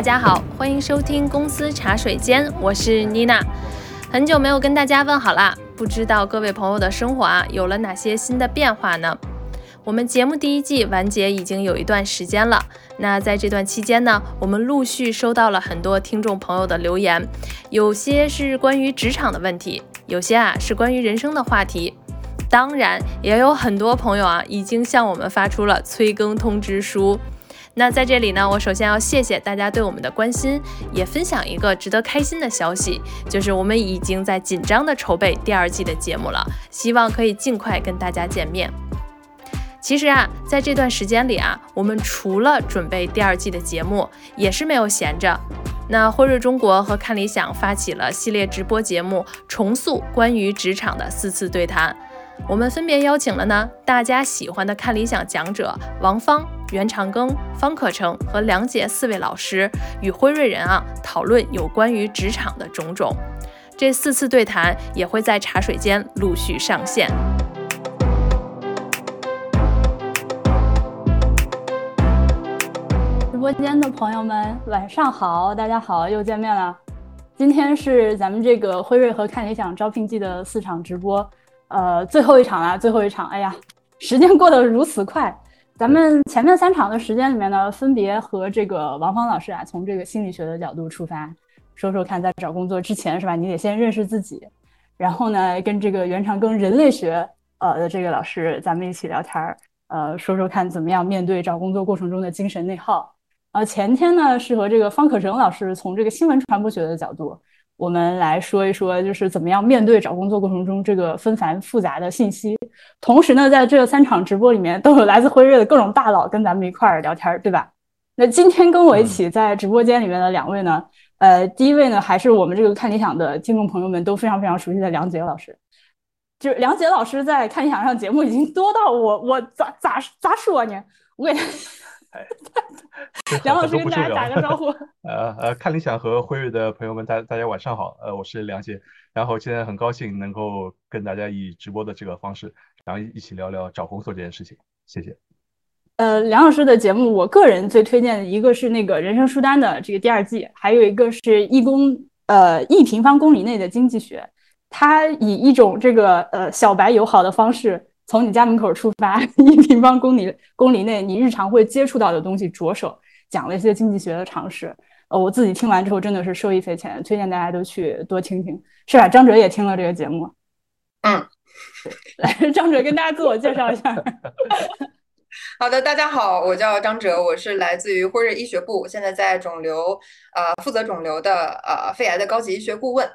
大家好，欢迎收听公司茶水间，我是妮娜。很久没有跟大家问好啦，不知道各位朋友的生活啊有了哪些新的变化呢？我们节目第一季完结已经有一段时间了，那在这段期间呢，我们陆续收到了很多听众朋友的留言，有些是关于职场的问题，有些啊是关于人生的话题。当然，也有很多朋友啊已经向我们发出了催更通知书。那在这里呢，我首先要谢谢大家对我们的关心，也分享一个值得开心的消息，就是我们已经在紧张的筹备第二季的节目了，希望可以尽快跟大家见面。其实啊，在这段时间里啊，我们除了准备第二季的节目，也是没有闲着。那辉瑞中国和看理想发起了系列直播节目，重塑关于职场的四次对谈。我们分别邀请了呢大家喜欢的看理想讲者王芳、袁长庚、方可成和梁杰四位老师，与辉瑞人啊讨论有关于职场的种种。这四次对谈也会在茶水间陆续上线。直播间的朋友们，晚上好！大家好，又见面了。今天是咱们这个辉瑞和看理想招聘季的四场直播。呃，最后一场了，最后一场，哎呀，时间过得如此快。咱们前面三场的时间里面呢，分别和这个王芳老师啊，从这个心理学的角度出发，说说看，在找工作之前是吧，你得先认识自己。然后呢，跟这个袁长庚人类学呃的这个老师，咱们一起聊天儿，呃，说说看怎么样面对找工作过程中的精神内耗。呃，前天呢是和这个方可成老师从这个新闻传播学的角度。我们来说一说，就是怎么样面对找工作过程中这个纷繁复杂的信息。同时呢，在这三场直播里面，都有来自辉瑞的各种大佬跟咱们一块儿聊天，对吧？那今天跟我一起在直播间里面的两位呢，呃，第一位呢，还是我们这个看理想的听众朋友们都非常非常熟悉的梁杰老师。就是梁杰老师在看理想上节目已经多到我我咋咋咋说呢？我给他。梁老师跟大家打个招呼。呃呃，看理想和辉瑞的朋友们，大大家晚上好。呃，我是梁杰，然后现在很高兴能够跟大家以直播的这个方式，然后一起聊聊找工作这件事情。谢谢。呃，梁老师的节目，我个人最推荐的一个是那个人生书单的这个第二季，还有一个是一公呃一平方公里内的经济学，他以一种这个呃小白友好的方式。从你家门口出发，一平方公里公里内你日常会接触到的东西着手讲了一些经济学的常识。呃，我自己听完之后真的是受益匪浅，推荐大家都去多听听，是吧？张哲也听了这个节目。嗯，来，张哲跟大家自我介绍一下。好的，大家好，我叫张哲，我是来自于辉瑞医学部，现在在肿瘤呃负责肿瘤的呃肺癌的高级医学顾问。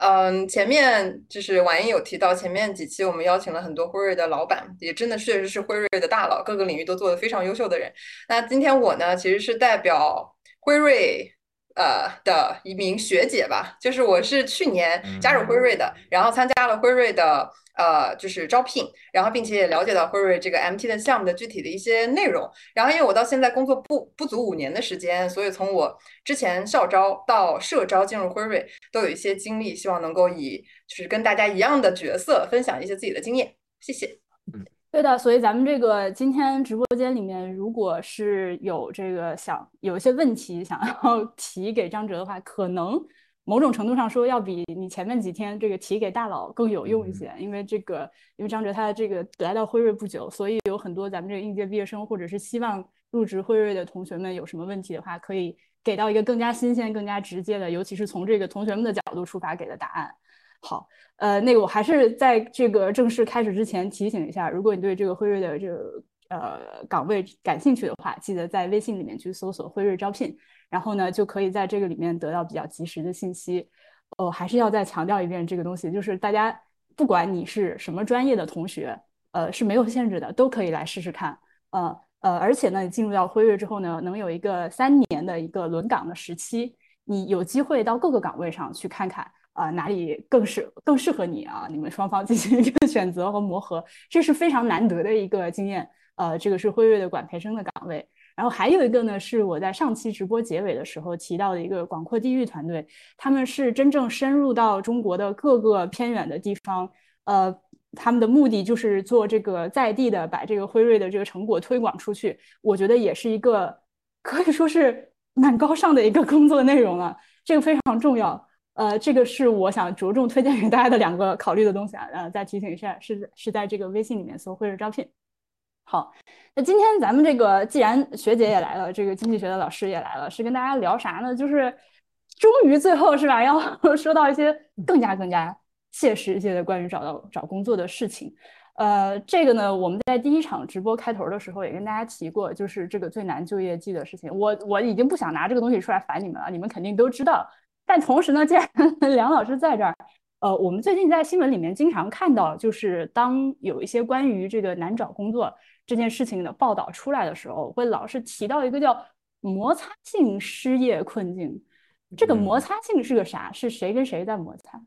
嗯，前面就是婉莹有提到，前面几期我们邀请了很多辉瑞的老板，也真的确实是辉瑞的大佬，各个领域都做的非常优秀的人。那今天我呢，其实是代表辉瑞。呃的一名学姐吧，就是我是去年加入辉瑞的，然后参加了辉瑞的呃就是招聘，然后并且也了解到辉瑞这个 MT 的项目的具体的一些内容。然后因为我到现在工作不不足五年的时间，所以从我之前校招到社招进入辉瑞都有一些经历，希望能够以就是跟大家一样的角色分享一些自己的经验。谢谢。嗯。对的，所以咱们这个今天直播间里面，如果是有这个想有一些问题想 要提给张哲的话，可能某种程度上说要比你前面几天这个提给大佬更有用一些，因为这个因为张哲他的这个来到辉瑞不久，所以有很多咱们这个应届毕业生或者是希望入职辉瑞的同学们有什么问题的话，可以给到一个更加新鲜、更加直接的，尤其是从这个同学们的角度出发给的答案。好，呃，那个我还是在这个正式开始之前提醒一下，如果你对这个辉瑞的这个呃岗位感兴趣的话，记得在微信里面去搜索辉瑞招聘，然后呢就可以在这个里面得到比较及时的信息。哦，还是要再强调一遍这个东西，就是大家不管你是什么专业的同学，呃是没有限制的，都可以来试试看。呃呃，而且呢，你进入到辉瑞之后呢，能有一个三年的一个轮岗的时期，你有机会到各个岗位上去看看。啊，哪里更适更适合你啊？你们双方进行一个 选择和磨合，这是非常难得的一个经验。呃，这个是辉瑞的管培生的岗位。然后还有一个呢，是我在上期直播结尾的时候提到的一个广阔地域团队，他们是真正深入到中国的各个偏远的地方。呃，他们的目的就是做这个在地的，把这个辉瑞的这个成果推广出去。我觉得也是一个 可以说是蛮高尚的一个工作内容了，这个非常重要。呃，这个是我想着重推荐给大家的两个考虑的东西啊。呃，再提醒一下，是是在这个微信里面搜“汇日招聘”。好，那今天咱们这个既然学姐也来了，这个经济学的老师也来了，是跟大家聊啥呢？就是终于最后是吧，要 说到一些更加更加切实一些的关于找到找工作的事情。呃，这个呢，我们在第一场直播开头的时候也跟大家提过，就是这个最难就业季的事情。我我已经不想拿这个东西出来烦你们了，你们肯定都知道。但同时呢，既然 梁老师在这儿，呃，我们最近在新闻里面经常看到，就是当有一些关于这个难找工作这件事情的报道出来的时候，会老是提到一个叫摩擦性失业困境。这个摩擦性是个啥？是谁跟谁在摩擦？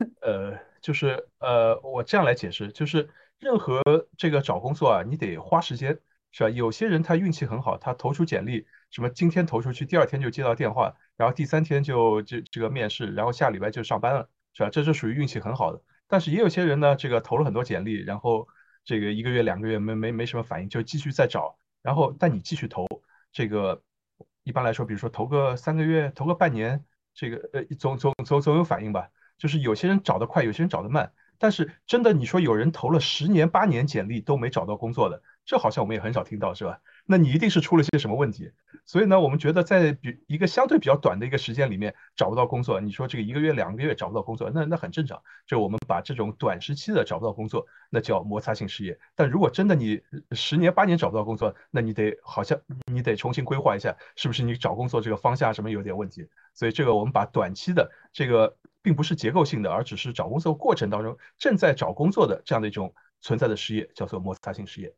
呃，就是呃，我这样来解释，就是任何这个找工作啊，你得花时间，是吧？有些人他运气很好，他投出简历，什么今天投出去，第二天就接到电话，然后第三天就这这个面试，然后下礼拜就上班了，是吧？这是属于运气很好的。但是也有些人呢，这个投了很多简历，然后这个一个月两个月没没没什么反应，就继续再找，然后但你继续投，这个一般来说，比如说投个三个月，投个半年，这个呃总总总总有反应吧。就是有些人找得快，有些人找得慢。但是真的，你说有人投了十年八年简历都没找到工作的，这好像我们也很少听到，是吧？那你一定是出了些什么问题。所以呢，我们觉得在比一个相对比较短的一个时间里面找不到工作，你说这个一个月两个月找不到工作，那那很正常。就我们把这种短时期的找不到工作，那叫摩擦性失业。但如果真的你十年八年找不到工作，那你得好像你得重新规划一下，是不是你找工作这个方向什么有点问题？所以这个我们把短期的这个。并不是结构性的，而只是找工作过程当中正在找工作的这样的一种存在的失业，叫做摩擦性失业。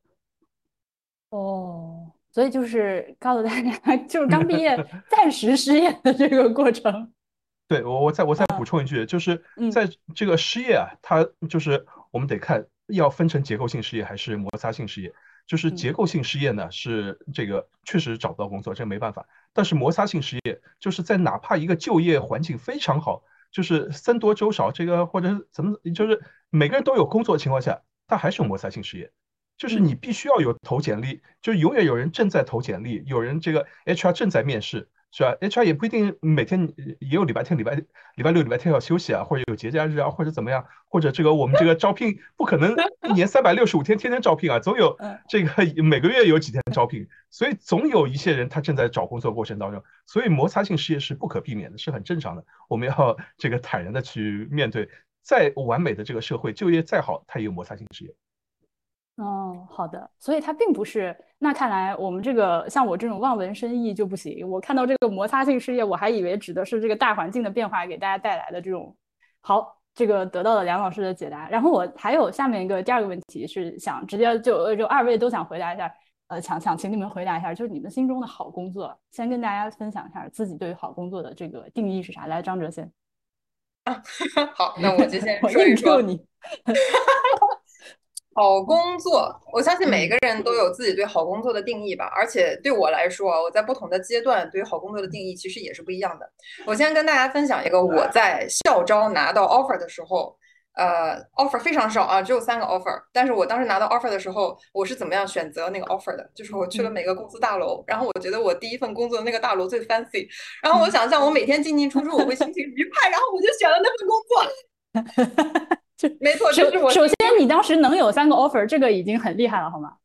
哦，所以就是告诉大家，就是刚毕业 暂时失业的这个过程。对我，我再我再补充一句，就是在这个失业啊，它就是我们得看要分成结构性失业还是摩擦性失业。就是结构性失业呢，是这个确实找不到工作，这没办法。但是摩擦性失业，就是在哪怕一个就业环境非常好。就是僧多粥少，这个或者是怎么，就是每个人都有工作的情况下，他还是有摩擦性失业。就是你必须要有投简历，就永远有人正在投简历，有人这个 HR 正在面试。是吧？HR 也不一定每天也有礼拜天、礼拜礼拜六、礼拜天要休息啊，或者有节假日啊，或者怎么样，或者这个我们这个招聘不可能一年三百六十五天天天招聘啊，总有 这个每个月有几天招聘，所以总有一些人他正在找工作过程当中，所以摩擦性失业是不可避免的，是很正常的。我们要这个坦然的去面对，再完美的这个社会，就业再好，它也有摩擦性失业。哦，好的，所以它并不是。那看来我们这个像我这种望文生义就不行。我看到这个摩擦性失业，我还以为指的是这个大环境的变化给大家带来的这种。好，这个得到了梁老师的解答。然后我还有下面一个第二个问题是想直接就就二位都想回答一下，呃，想想请你们回答一下，就是你们心中的好工作，先跟大家分享一下自己对于好工作的这个定义是啥。来，张哲先。啊，好，那我就先 说一说你。好工作，我相信每个人都有自己对好工作的定义吧。而且对我来说，我在不同的阶段对于好工作的定义其实也是不一样的。我先跟大家分享一个我在校招拿到 offer 的时候，呃，offer 非常少啊，只有三个 offer。但是我当时拿到 offer 的时候，我是怎么样选择那个 offer 的？就是我去了每个公司大楼，然后我觉得我第一份工作的那个大楼最 fancy，然后我想象我每天进进出出，我会心情愉快，然后我就选了那份工作。没错，就是我。首先，你当时能有三个 offer，这个已经很厉害了，好吗？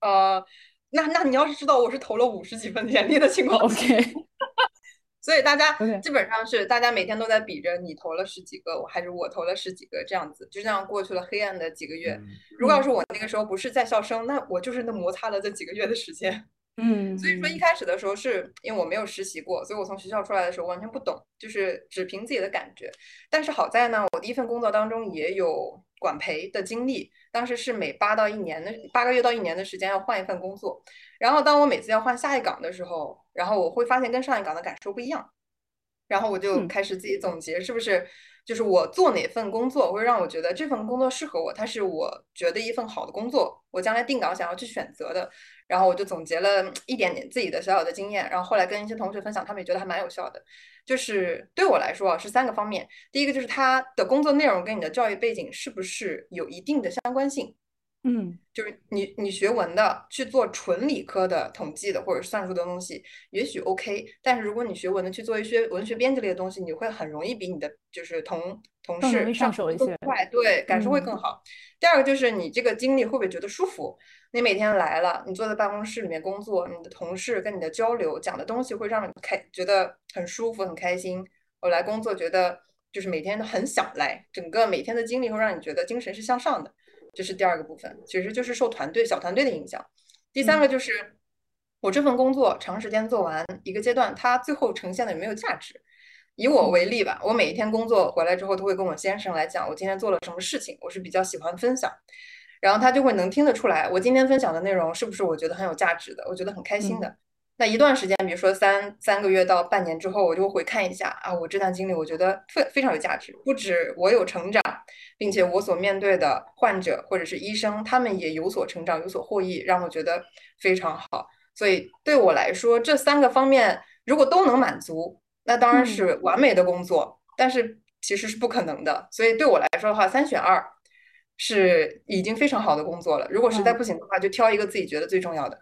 呃，那那你要是知道我是投了五十几份简历的情况，OK。所以大家基本上是大家每天都在比着你投了十几个，还是我投了十几个这样子，就这样过去了黑暗的几个月。如果要是我那个时候不是在校生，那我就是那摩擦了这几个月的时间。嗯，所以说一开始的时候是因为我没有实习过，所以我从学校出来的时候完全不懂，就是只凭自己的感觉。但是好在呢，我第一份工作当中也有管培的经历，当时是每八到一年的八个月到一年的时间要换一份工作。然后当我每次要换下一岗的时候，然后我会发现跟上一岗的感受不一样，然后我就开始自己总结，是不是？就是我做哪份工作会让我觉得这份工作适合我，它是我觉得一份好的工作，我将来定岗想要去选择的。然后我就总结了一点点自己的小小的经验，然后后来跟一些同学分享，他们也觉得还蛮有效的。就是对我来说啊，是三个方面。第一个就是他的工作内容跟你的教育背景是不是有一定的相关性。嗯，就是你你学文的去做纯理科的统计的或者算术的东西，也许 OK。但是如果你学文的去做一些文学编辑类的东西，你会很容易比你的就是同同事上手一些，快，对，感受会更好。第二个就是你这个经历会不会觉得舒服？你每天来了，你坐在办公室里面工作，你的同事跟你的交流讲的东西会让你开觉得很舒服很开心。我来工作觉得就是每天都很想来，整个每天的经历会让你觉得精神是向上的。这是第二个部分，其实就是受团队小团队的影响。第三个就是我这份工作长时间做完一个阶段，它最后呈现的有没有价值？以我为例吧，我每一天工作回来之后，都会跟我先生来讲我今天做了什么事情。我是比较喜欢分享，然后他就会能听得出来，我今天分享的内容是不是我觉得很有价值的，我觉得很开心的。那一段时间，比如说三三个月到半年之后，我就回看一下啊，我这段经历我觉得非非常有价值，不止我有成长，并且我所面对的患者或者是医生，他们也有所成长，有所获益，让我觉得非常好。所以对我来说，这三个方面如果都能满足，那当然是完美的工作。但是其实是不可能的。所以对我来说的话，三选二是已经非常好的工作了。如果实在不行的话，就挑一个自己觉得最重要的。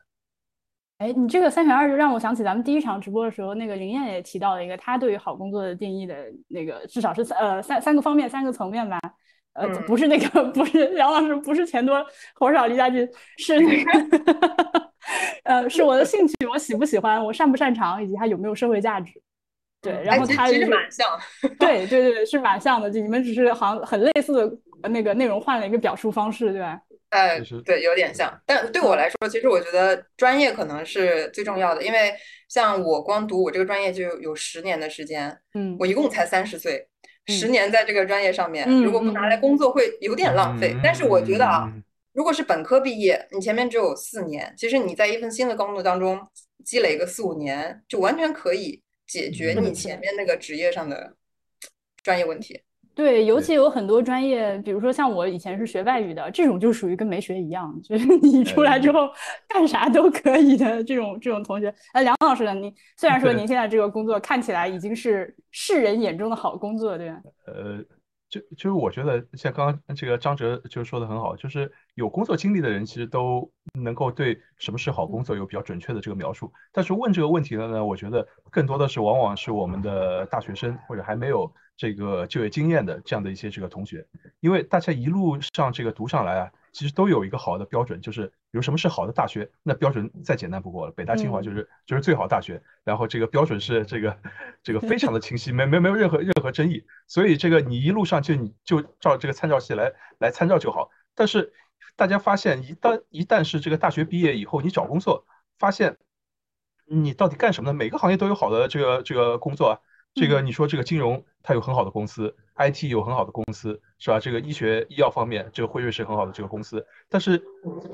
哎，你这个三选二就让我想起咱们第一场直播的时候，那个林燕也提到了一个她对于好工作的定义的那个，至少是三呃三三个方面三个层面吧。呃，不是那个，不是杨老师，不是钱多活少离家近，是那个，呃，是我的兴趣，我喜不喜欢，我擅不擅长，以及它有没有社会价值。对，然后他其实蛮像。对对对，是蛮像的，就你们只是好像很类似的那个内容换了一个表述方式，对吧？呃，对，有点像，但对我来说，其实我觉得专业可能是最重要的，因为像我光读我这个专业就有十年的时间，嗯，我一共才三十岁，十年在这个专业上面，如果不拿来工作会有点浪费。但是我觉得啊，如果是本科毕业，你前面只有四年，其实你在一份新的工作当中积累个四五年，就完全可以解决你前面那个职业上的专业问题。对，尤其有很多专业，比如说像我以前是学外语的，这种就属于跟没学一样，就是 你出来之后干啥都可以的这种这种同学。哎，梁老师呢？你虽然说您现在这个工作看起来已经是世人眼中的好工作，对吧？呃，就就是我觉得像刚刚这个张哲就说的很好，就是有工作经历的人其实都能够对什么是好工作有比较准确的这个描述。但是问这个问题的呢，我觉得更多的是往往是我们的大学生或者还没有。这个就业经验的这样的一些这个同学，因为大家一路上这个读上来啊，其实都有一个好的标准，就是比如什么是好的大学，那标准再简单不过了，北大清华就是就是最好大学，然后这个标准是这个这个非常的清晰，没没没有任何任何争议，所以这个你一路上就你就照这个参照系来来参照就好。但是大家发现，一旦一旦是这个大学毕业以后，你找工作发现你到底干什么呢？每个行业都有好的这个这个工作啊。这个你说这个金融它有很好的公司，IT 有很好的公司，是吧？这个医学医药方面，这个辉瑞是很好的这个公司。但是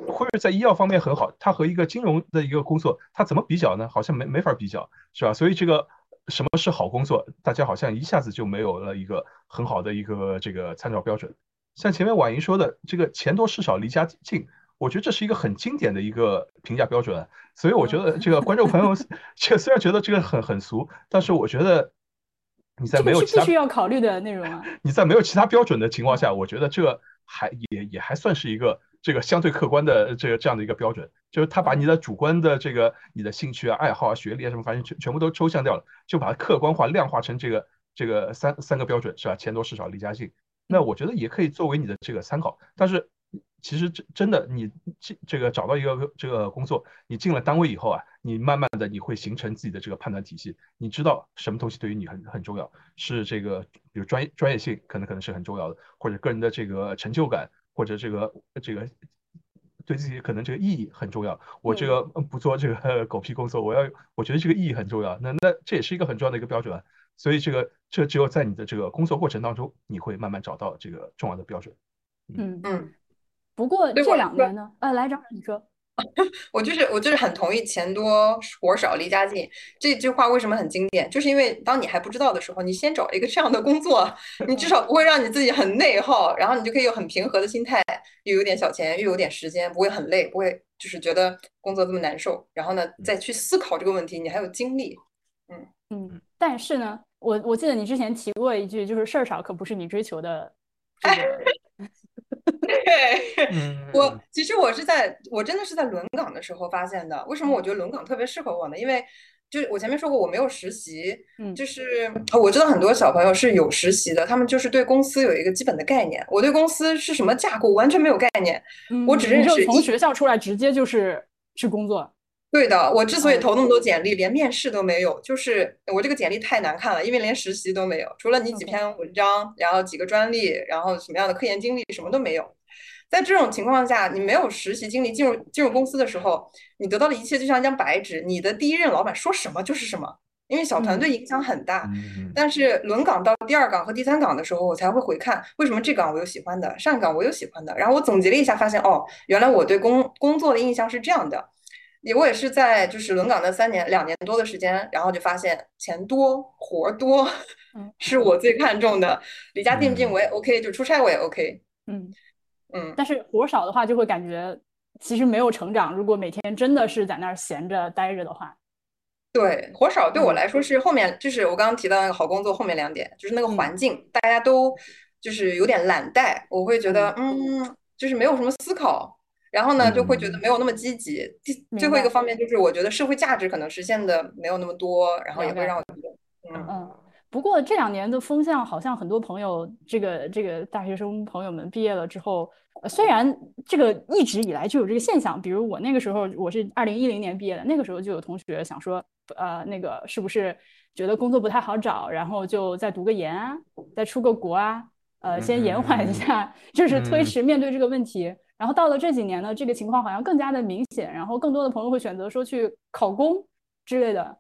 辉瑞在医药方面很好，它和一个金融的一个工作，它怎么比较呢？好像没没法比较，是吧？所以这个什么是好工作，大家好像一下子就没有了一个很好的一个这个参照标准。像前面婉莹说的，这个钱多事少离家近，我觉得这是一个很经典的一个评价标准。所以我觉得这个观众朋友，这虽然觉得这个很很俗，但是我觉得。你在没有其他必须要考虑的内容啊！你在没有其他标准的情况下，我觉得这还也也还算是一个这个相对客观的这个这样的一个标准，就是他把你的主观的这个你的兴趣啊、爱好啊、学历啊什么，反正全全部都抽象掉了，就把它客观化、量化成这个这个三三个标准是吧？钱多事少离家近，那我觉得也可以作为你的这个参考，但是。其实真真的，你这这个找到一个这个工作，你进了单位以后啊，你慢慢的你会形成自己的这个判断体系，你知道什么东西对于你很很重要，是这个比如专业专业性可能可能是很重要的，或者个人的这个成就感，或者这个这个对自己可能这个意义很重要。我这个不做这个 狗屁工作，我要我觉得这个意义很重要，那那这也是一个很重要的一个标准。所以这个这只有在你的这个工作过程当中，你会慢慢找到这个重要的标准。嗯嗯。不过这两年呢，呃，来张你说，我就是我就是很同意“钱多活少离家近”这句话，为什么很经典？就是因为当你还不知道的时候，你先找一个这样的工作，你至少不会让你自己很内耗，然后你就可以有很平和的心态，又有点小钱，又有点时间，不会很累，不会就是觉得工作这么难受，然后呢再去思考这个问题，你还有精力。嗯嗯，但是呢，我我记得你之前提过一句，就是事儿少可不是你追求的。对，我其实我是在我真的是在轮岗的时候发现的。为什么我觉得轮岗特别适合我呢？因为就我前面说过，我没有实习，嗯，就是我知道很多小朋友是有实习的，他们就是对公司有一个基本的概念。我对公司是什么架构完全没有概念，我只认识从学校出来直接就是去工作。对的，我之所以投那么多简历，连面试都没有，就是我这个简历太难看了，因为连实习都没有，除了你几篇文章，然后几个专利，然后什么样的科研经历，什么都没有。在这种情况下，你没有实习经历，进入进入公司的时候，你得到的一切就像一张白纸，你的第一任老板说什么就是什么，因为小团队影响很大。但是轮岗到第二岗和第三岗的时候，我才会回看为什么这岗我有喜欢的，上一岗我有喜欢的，然后我总结了一下，发现哦，原来我对工工作的印象是这样的。也我也是在就是轮岗的三年两年多的时间，然后就发现钱多活多，是我最看重的。离家近不近我也 OK，就出差我也 OK。嗯嗯，但是活少的话就会感觉其实没有成长。如果每天真的是在那儿闲着待着的话，对活少对我来说是后面就是我刚刚提到那个好工作后面两点，就是那个环境大家都就是有点懒怠，我会觉得嗯，就是没有什么思考。然后呢，就会觉得没有那么积极。第最后一个方面就是，我觉得社会价值可能实现的没有那么多，然后也会让我觉得，嗯嗯。不过这两年的风向好像很多朋友，这个这个大学生朋友们毕业了之后，虽然这个一直以来就有这个现象，比如我那个时候我是二零一零年毕业的，那个时候就有同学想说，呃，那个是不是觉得工作不太好找，然后就再读个研啊，再出个国啊，呃，先延缓一下，就是推迟面对这个问题。然后到了这几年呢，这个情况好像更加的明显，然后更多的朋友会选择说去考公之类的。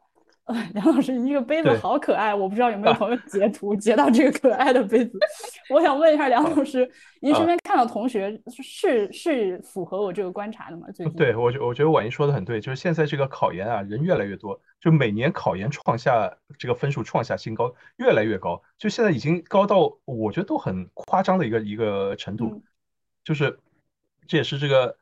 呃梁老师，你这个杯子好可爱，我不知道有没有朋友截图截到这个可爱的杯子。我想问一下梁老师，您身边看到同学是是符合我这个观察的吗？最近对我觉我觉得婉莹说的很对，就是现在这个考研啊，人越来越多，就每年考研创下这个分数创下新高，越来越高，就现在已经高到我觉得都很夸张的一个一个程度，就是。这也是这个，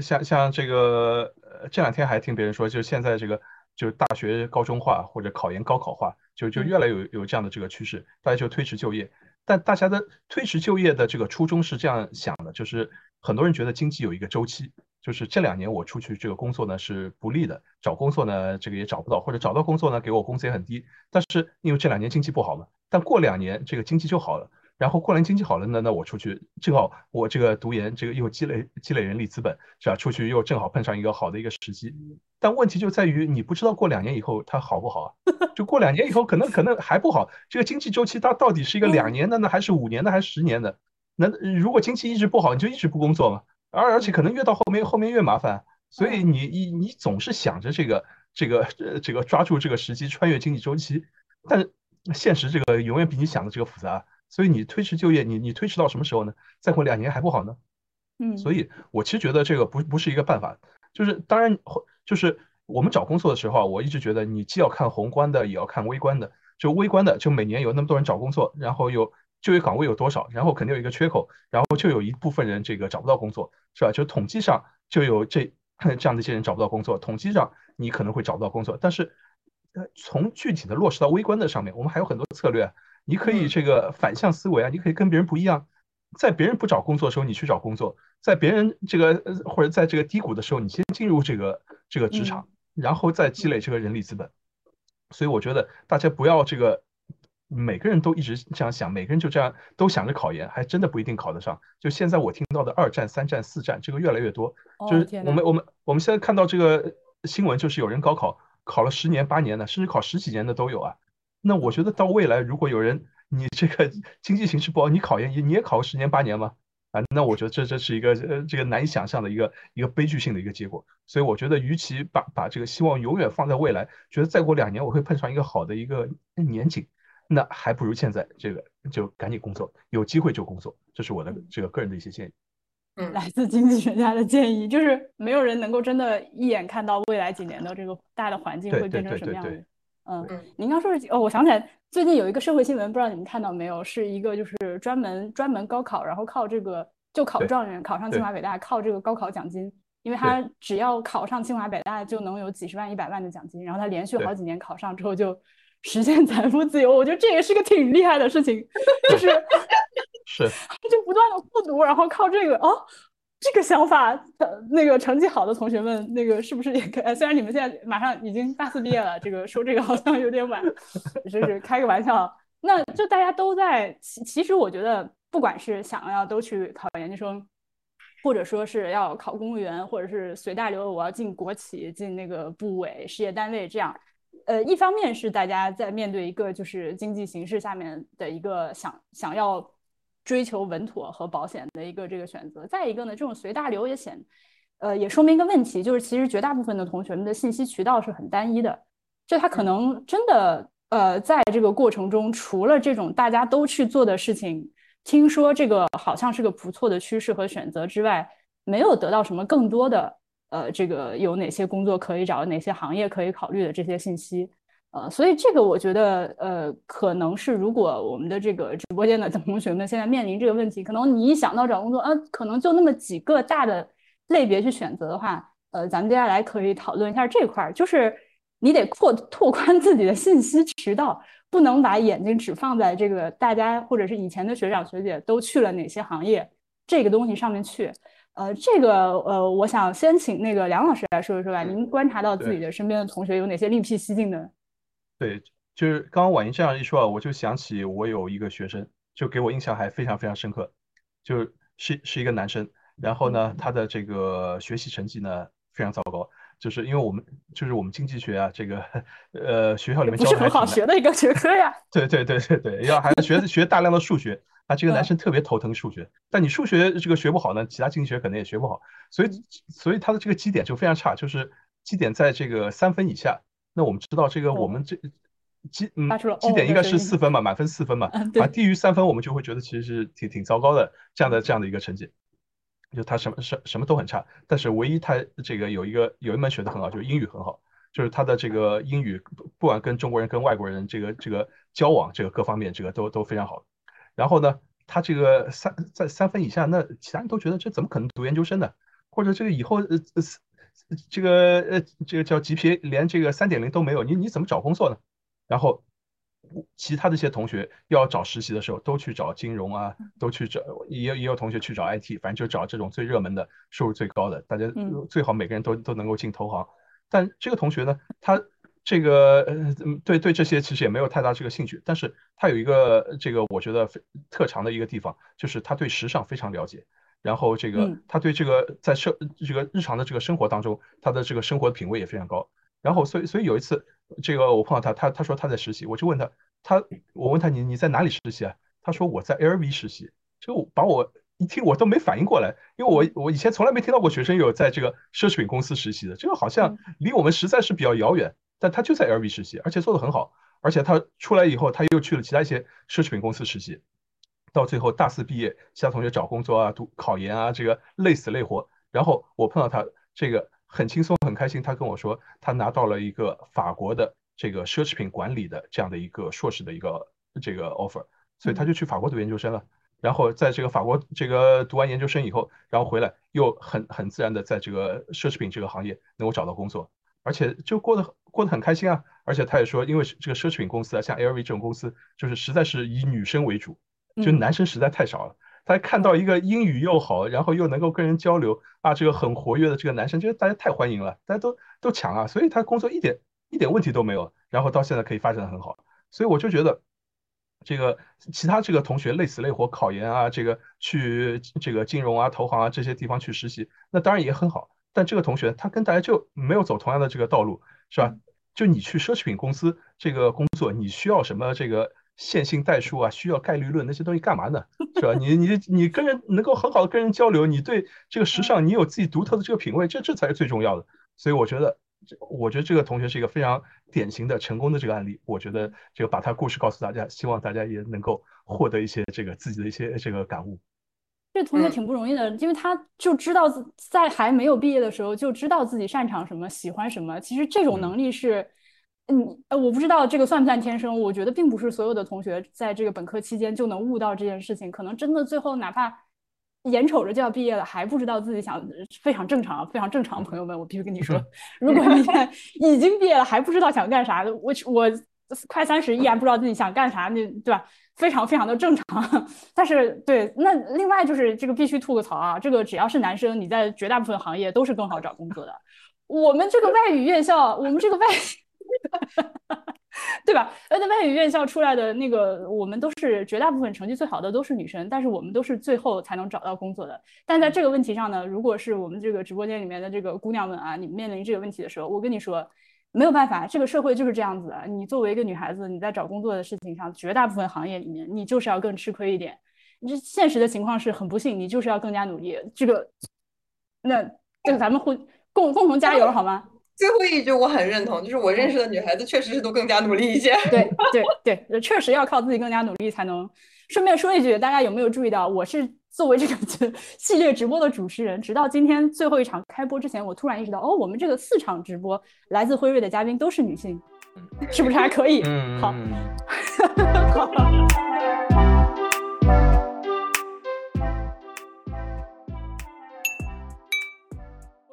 像像这个，呃，这两天还听别人说，就现在这个，就是大学高中化或者考研高考化，就就越来越有有这样的这个趋势，大家就推迟就业。但大家的推迟就业的这个初衷是这样想的，就是很多人觉得经济有一个周期，就是这两年我出去这个工作呢是不利的，找工作呢这个也找不到，或者找到工作呢给我工资也很低。但是因为这两年经济不好嘛，但过两年这个经济就好了。然后过年经济好了呢，那我出去正好我这个读研，这个又积累积累人力资本，是吧？出去又正好碰上一个好的一个时机。但问题就在于你不知道过两年以后它好不好啊？就过两年以后可能可能还不好。这个经济周期它到底是一个两年的呢，还是五年的，还是十年的？那如果经济一直不好，你就一直不工作嘛？而而且可能越到后面后面越麻烦。所以你你你总是想着这个这个这个抓住这个时机穿越经济周期，但现实这个永远比你想的这个复杂。所以你推迟就业，你你推迟到什么时候呢？再过两年还不好呢。嗯，所以我其实觉得这个不不是一个办法。就是当然，就是我们找工作的时候，我一直觉得你既要看宏观的，也要看微观的。就微观的，就每年有那么多人找工作，然后有就业岗位有多少，然后肯定有一个缺口，然后就有一部分人这个找不到工作，是吧？就统计上就有这 这样的一些人找不到工作，统计上你可能会找不到工作，但是呃，从具体的落实到微观的上面，我们还有很多策略。你可以这个反向思维啊，你可以跟别人不一样，在别人不找工作的时候，你去找工作；在别人这个或者在这个低谷的时候，你先进入这个这个职场，然后再积累这个人力资本。所以我觉得大家不要这个每个人都一直这样想，每个人就这样都想着考研，还真的不一定考得上。就现在我听到的二战、三战、四战，这个越来越多。就是我们我们我们现在看到这个新闻，就是有人高考考了十年八年的，甚至考十几年的都有啊。那我觉得到未来，如果有人你这个经济形势不好，你考研你你也考个十年八年吗？啊，那我觉得这这是一个呃这个难以想象的一个一个悲剧性的一个结果。所以我觉得，与其把把这个希望永远放在未来，觉得再过两年我会碰上一个好的一个年景，那还不如现在这个就赶紧工作，有机会就工作。这是我的这个个人的一些建议。嗯，来自经济学家的建议，就是没有人能够真的一眼看到未来几年的这个大的环境会变成什么样的。嗯，您刚说是哦，我想起来，最近有一个社会新闻，不知道你们看到没有？是一个就是专门专门高考，然后靠这个就考状元考上清华北大，靠这个高考奖金，因为他只要考上清华北大就能有几十万、一百万的奖金，然后他连续好几年考上之后就实现财富自由。我觉得这也是个挺厉害的事情，就是 是，他就不断的复读，然后靠这个哦。这个想法，那个成绩好的同学们，那个是不是也可以？虽然你们现在马上已经大四毕业了，这个说这个好像有点晚，就是开个玩笑。那就大家都在，其其实我觉得，不管是想要都去考研究生，或者说是要考公务员，或者是随大流，我要进国企、进那个部委、事业单位，这样，呃，一方面是大家在面对一个就是经济形势下面的一个想想要。追求稳妥和保险的一个这个选择，再一个呢，这种随大流也显，呃，也说明一个问题，就是其实绝大部分的同学们的信息渠道是很单一的，就他可能真的，呃，在这个过程中，除了这种大家都去做的事情，听说这个好像是个不错的趋势和选择之外，没有得到什么更多的，呃，这个有哪些工作可以找，哪些行业可以考虑的这些信息。呃，所以这个我觉得，呃，可能是如果我们的这个直播间的 同学们现在面临这个问题，可能你一想到找工作，啊，可能就那么几个大的类别去选择的话，呃，咱们接下来可以讨论一下这块儿，就是你得扩拓宽自己的信息渠道，不能把眼睛只放在这个大家或者是以前的学长学姐都去了哪些行业这个东西上面去。呃，这个呃，我想先请那个梁老师来说一说吧，您观察到自己的身边的同学有哪些另辟蹊径的？对，就是刚刚婉莹这样一说啊，我就想起我有一个学生，就给我印象还非常非常深刻，就是是一个男生，然后呢，他的这个学习成绩呢非常糟糕，就是因为我们就是我们经济学啊，这个呃学校里面教不是很好学的一个学科呀。对对对对对，要还要学 学大量的数学，啊，这个男生特别头疼数学，但你数学这个学不好呢，其他经济学可能也学不好，所以所以他的这个基点就非常差，就是基点在这个三分以下。那我们知道这个，我们这基嗯基点应该是四分嘛，满分四分嘛，啊低于三分我们就会觉得其实是挺挺糟糕的这样的这样的一个成绩，就他什么什什么都很差，但是唯一他这个有一个有一门学的很好，就是英语很好，就是他的这个英语不管跟中国人跟外国人这个这个交往这个各方面这个都都非常好，然后呢他这个三在三分以下，那其他人都觉得这怎么可能读研究生呢？或者这个以后呃呃。这个呃，这个叫 GPA 连这个三点零都没有，你你怎么找工作呢？然后其他的一些同学要找实习的时候，都去找金融啊，都去找，也有也有同学去找 IT，反正就找这种最热门的、收入最高的，大家最好每个人都都能够进投行。但这个同学呢，他这个呃对对这些其实也没有太大这个兴趣，但是他有一个这个我觉得特长的一个地方，就是他对时尚非常了解。然后这个他对这个在生这个日常的这个生活当中，他的这个生活品味也非常高。然后所以所以有一次，这个我碰到他，他他说他在实习，我就问他，他我问他你你在哪里实习啊？他说我在 LV 实习。就把我一听我都没反应过来，因为我我以前从来没听到过学生有在这个奢侈品公司实习的，这个好像离我们实在是比较遥远。但他就在 LV 实习，而且做的很好，而且他出来以后他又去了其他一些奢侈品公司实习。到最后大四毕业，其他同学找工作啊、读考研啊，这个累死累活。然后我碰到他，这个很轻松很开心。他跟我说，他拿到了一个法国的这个奢侈品管理的这样的一个硕士的一个这个 offer，所以他就去法国读研究生了。然后在这个法国这个读完研究生以后，然后回来又很很自然的在这个奢侈品这个行业能够找到工作，而且就过得过得很开心啊。而且他也说，因为这个奢侈品公司啊，像 LV 这种公司，就是实在是以女生为主。就男生实在太少了，他看到一个英语又好，然后又能够跟人交流啊，这个很活跃的这个男生，觉得大家太欢迎了，大家都都抢啊，所以他工作一点一点问题都没有，然后到现在可以发展的很好，所以我就觉得这个其他这个同学累死累活考研啊，这个去这个金融啊、投行啊这些地方去实习，那当然也很好，但这个同学他跟大家就没有走同样的这个道路，是吧？就你去奢侈品公司这个工作，你需要什么这个？线性代数啊，需要概率论那些东西干嘛呢？是吧？你你你跟人能够很好的跟人交流，你对这个时尚你有自己独特的这个品味，这这才是最重要的。所以我觉得，我觉得这个同学是一个非常典型的成功的这个案例。我觉得这个把他故事告诉大家，希望大家也能够获得一些这个自己的一些这个感悟。这同学挺不容易的，因为他就知道在还没有毕业的时候就知道自己擅长什么，喜欢什么。其实这种能力是。嗯，呃，我不知道这个算不算天生。我觉得并不是所有的同学在这个本科期间就能悟到这件事情。可能真的最后哪怕眼瞅着就要毕业了，还不知道自己想，非常正常，非常正常。朋友们，我必须跟你说，如果你已经毕业了还不知道想干啥的，我我快三十依然不知道自己想干啥，那对吧？非常非常的正常。但是对，那另外就是这个必须吐个槽啊，这个只要是男生，你在绝大部分行业都是更好找工作的。我们这个外语院校，我们这个外。对吧？而且外语院校出来的那个，我们都是绝大部分成绩最好的都是女生，但是我们都是最后才能找到工作的。但在这个问题上呢，如果是我们这个直播间里面的这个姑娘们啊，你面临这个问题的时候，我跟你说，没有办法，这个社会就是这样子的。你作为一个女孩子，你在找工作的事情上，绝大部分行业里面，你就是要更吃亏一点。这现实的情况是很不幸，你就是要更加努力。这个，那这个咱们互共共同加油好吗？最后一句我很认同，就是我认识的女孩子确实是都更加努力一些。对对对，确实要靠自己更加努力才能。顺便说一句，大家有没有注意到，我是作为这个 系列直播的主持人，直到今天最后一场开播之前，我突然意识到，哦，我们这个四场直播来自辉瑞的嘉宾都是女性，是不是还可以？嗯，好。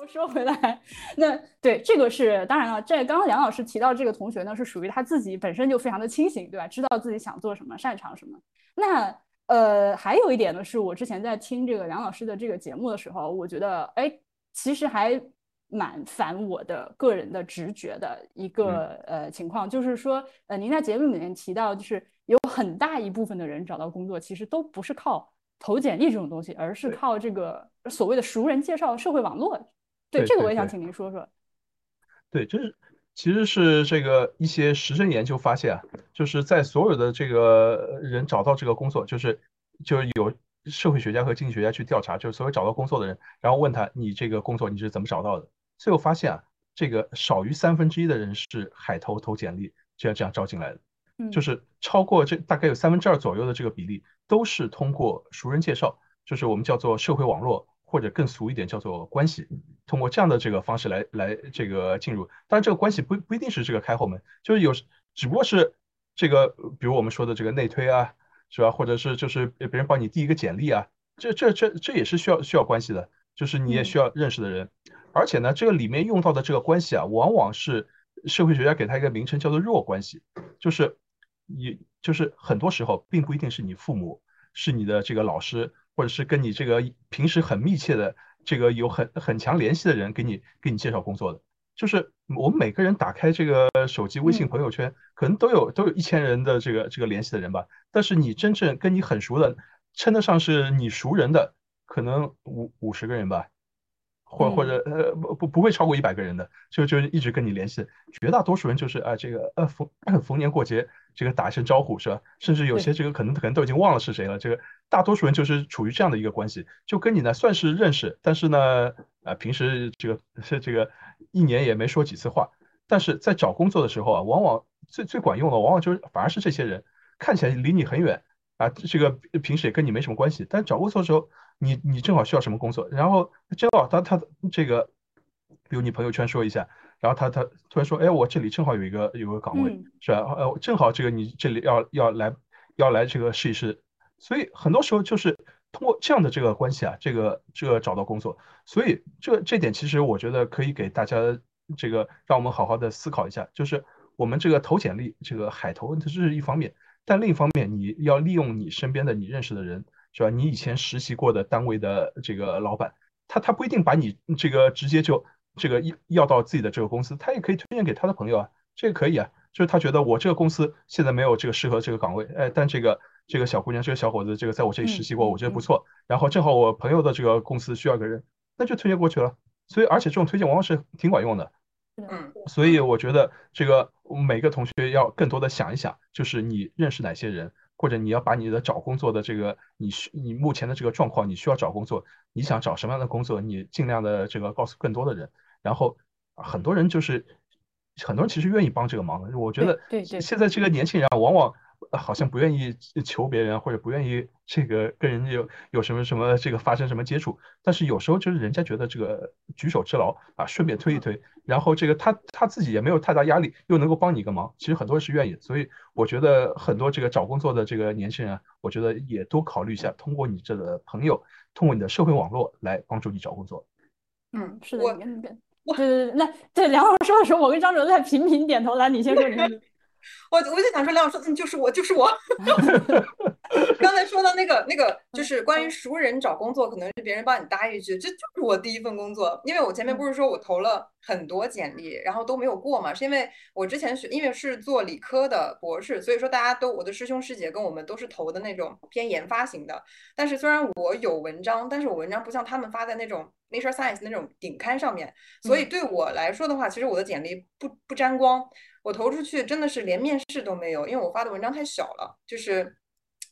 说回来，那对这个是当然了。这刚刚梁老师提到这个同学呢，是属于他自己本身就非常的清醒，对吧？知道自己想做什么，擅长什么。那呃，还有一点呢，是我之前在听这个梁老师的这个节目的时候，我觉得哎，其实还蛮反我的个人的直觉的一个呃情况，就是说呃，您在节目里面提到，就是有很大一部分的人找到工作，其实都不是靠投简历这种东西，而是靠这个所谓的熟人介绍、社会网络。对这个我也想请您说说。对，就是其实是这个一些实证研究发现啊，就是在所有的这个人找到这个工作，就是就是有社会学家和经济学家去调查，就是所有找到工作的人，然后问他你这个工作你是怎么找到的？最后发现啊，这个少于三分之一的人是海投投简历这样这样招进来的，就是超过这大概有三分之二左右的这个比例都是通过熟人介绍，就是我们叫做社会网络。或者更俗一点叫做关系，通过这样的这个方式来来这个进入，当然这个关系不不一定是这个开后门，就是有只不过是这个，比如我们说的这个内推啊，是吧？或者是就是别人帮你递一个简历啊，这这这这也是需要需要关系的，就是你也需要认识的人，而且呢，这个里面用到的这个关系啊，往往是社会学家给他一个名称叫做弱关系，就是你就是很多时候并不一定是你父母，是你的这个老师。或者是跟你这个平时很密切的这个有很很强联系的人给你给你介绍工作的，就是我们每个人打开这个手机微信朋友圈，可能都有都有一千人的这个这个联系的人吧，但是你真正跟你很熟的，称得上是你熟人的，可能五五十个人吧。或或者呃不不不会超过一百个人的，就就一直跟你联系。绝大多数人就是啊这个呃逢 逢年过节这个打一声招呼是吧？甚至有些这个可能可能都已经忘了是谁了。这个大多数人就是处于这样的一个关系，就跟你呢算是认识，但是呢啊平时这个是 这个一年也没说几次话。但是在找工作的时候啊，往往最最管用的往往就是反而是这些人看起来离你很远啊，这个平时也跟你没什么关系，但找工作的时候。你你正好需要什么工作，然后正好他他这个，比如你朋友圈说一下，然后他他突然说，哎，我这里正好有一个有个岗位，是吧？呃，正好这个你这里要要来要来这个试一试，所以很多时候就是通过这样的这个关系啊，这个这个找到工作，所以这这点其实我觉得可以给大家这个让我们好好的思考一下，就是我们这个投简历这个海投这是一方面，但另一方面你要利用你身边的你认识的人。是吧？你以前实习过的单位的这个老板，他他不一定把你这个直接就这个要要到自己的这个公司，他也可以推荐给他的朋友啊，这个可以啊。就是他觉得我这个公司现在没有这个适合这个岗位，哎，但这个这个小姑娘、这个小伙子，这个在我这里实习过，我觉得不错。然后正好我朋友的这个公司需要一个人，那就推荐过去了。所以而且这种推荐往往是挺管用的。嗯。所以我觉得这个每个同学要更多的想一想，就是你认识哪些人。或者你要把你的找工作的这个，你需你目前的这个状况，你需要找工作，你想找什么样的工作，你尽量的这个告诉更多的人。然后很多人就是很多人其实愿意帮这个忙的。我觉得现在这个年轻人啊，往往。好像不愿意求别人，或者不愿意这个跟人家有有什么什么这个发生什么接触，但是有时候就是人家觉得这个举手之劳啊，顺便推一推，然后这个他他自己也没有太大压力，又能够帮你一个忙，其实很多人是愿意，所以我觉得很多这个找工作的这个年轻人，我觉得也多考虑一下，通过你这个朋友，通过你的社会网络来帮助你找工作。嗯，是的，我对对对，那对梁老师说的时候，我跟张哲在频频点头。来，你先说，你先。我我就想说，梁老师，嗯，就是我，就是我。刚才说到那个那个，就是关于熟人找工作，可能是别人帮你搭一句，这就是我第一份工作。因为我前面不是说我投了很多简历，然后都没有过嘛，是因为我之前学，因为是做理科的博士，所以说大家都我的师兄师姐跟我们都是投的那种偏研发型的。但是虽然我有文章，但是我文章不像他们发在那种 Nature Science 那种顶刊上面，所以对我来说的话，其实我的简历不不沾光。我投出去真的是连面试都没有，因为我发的文章太小了。就是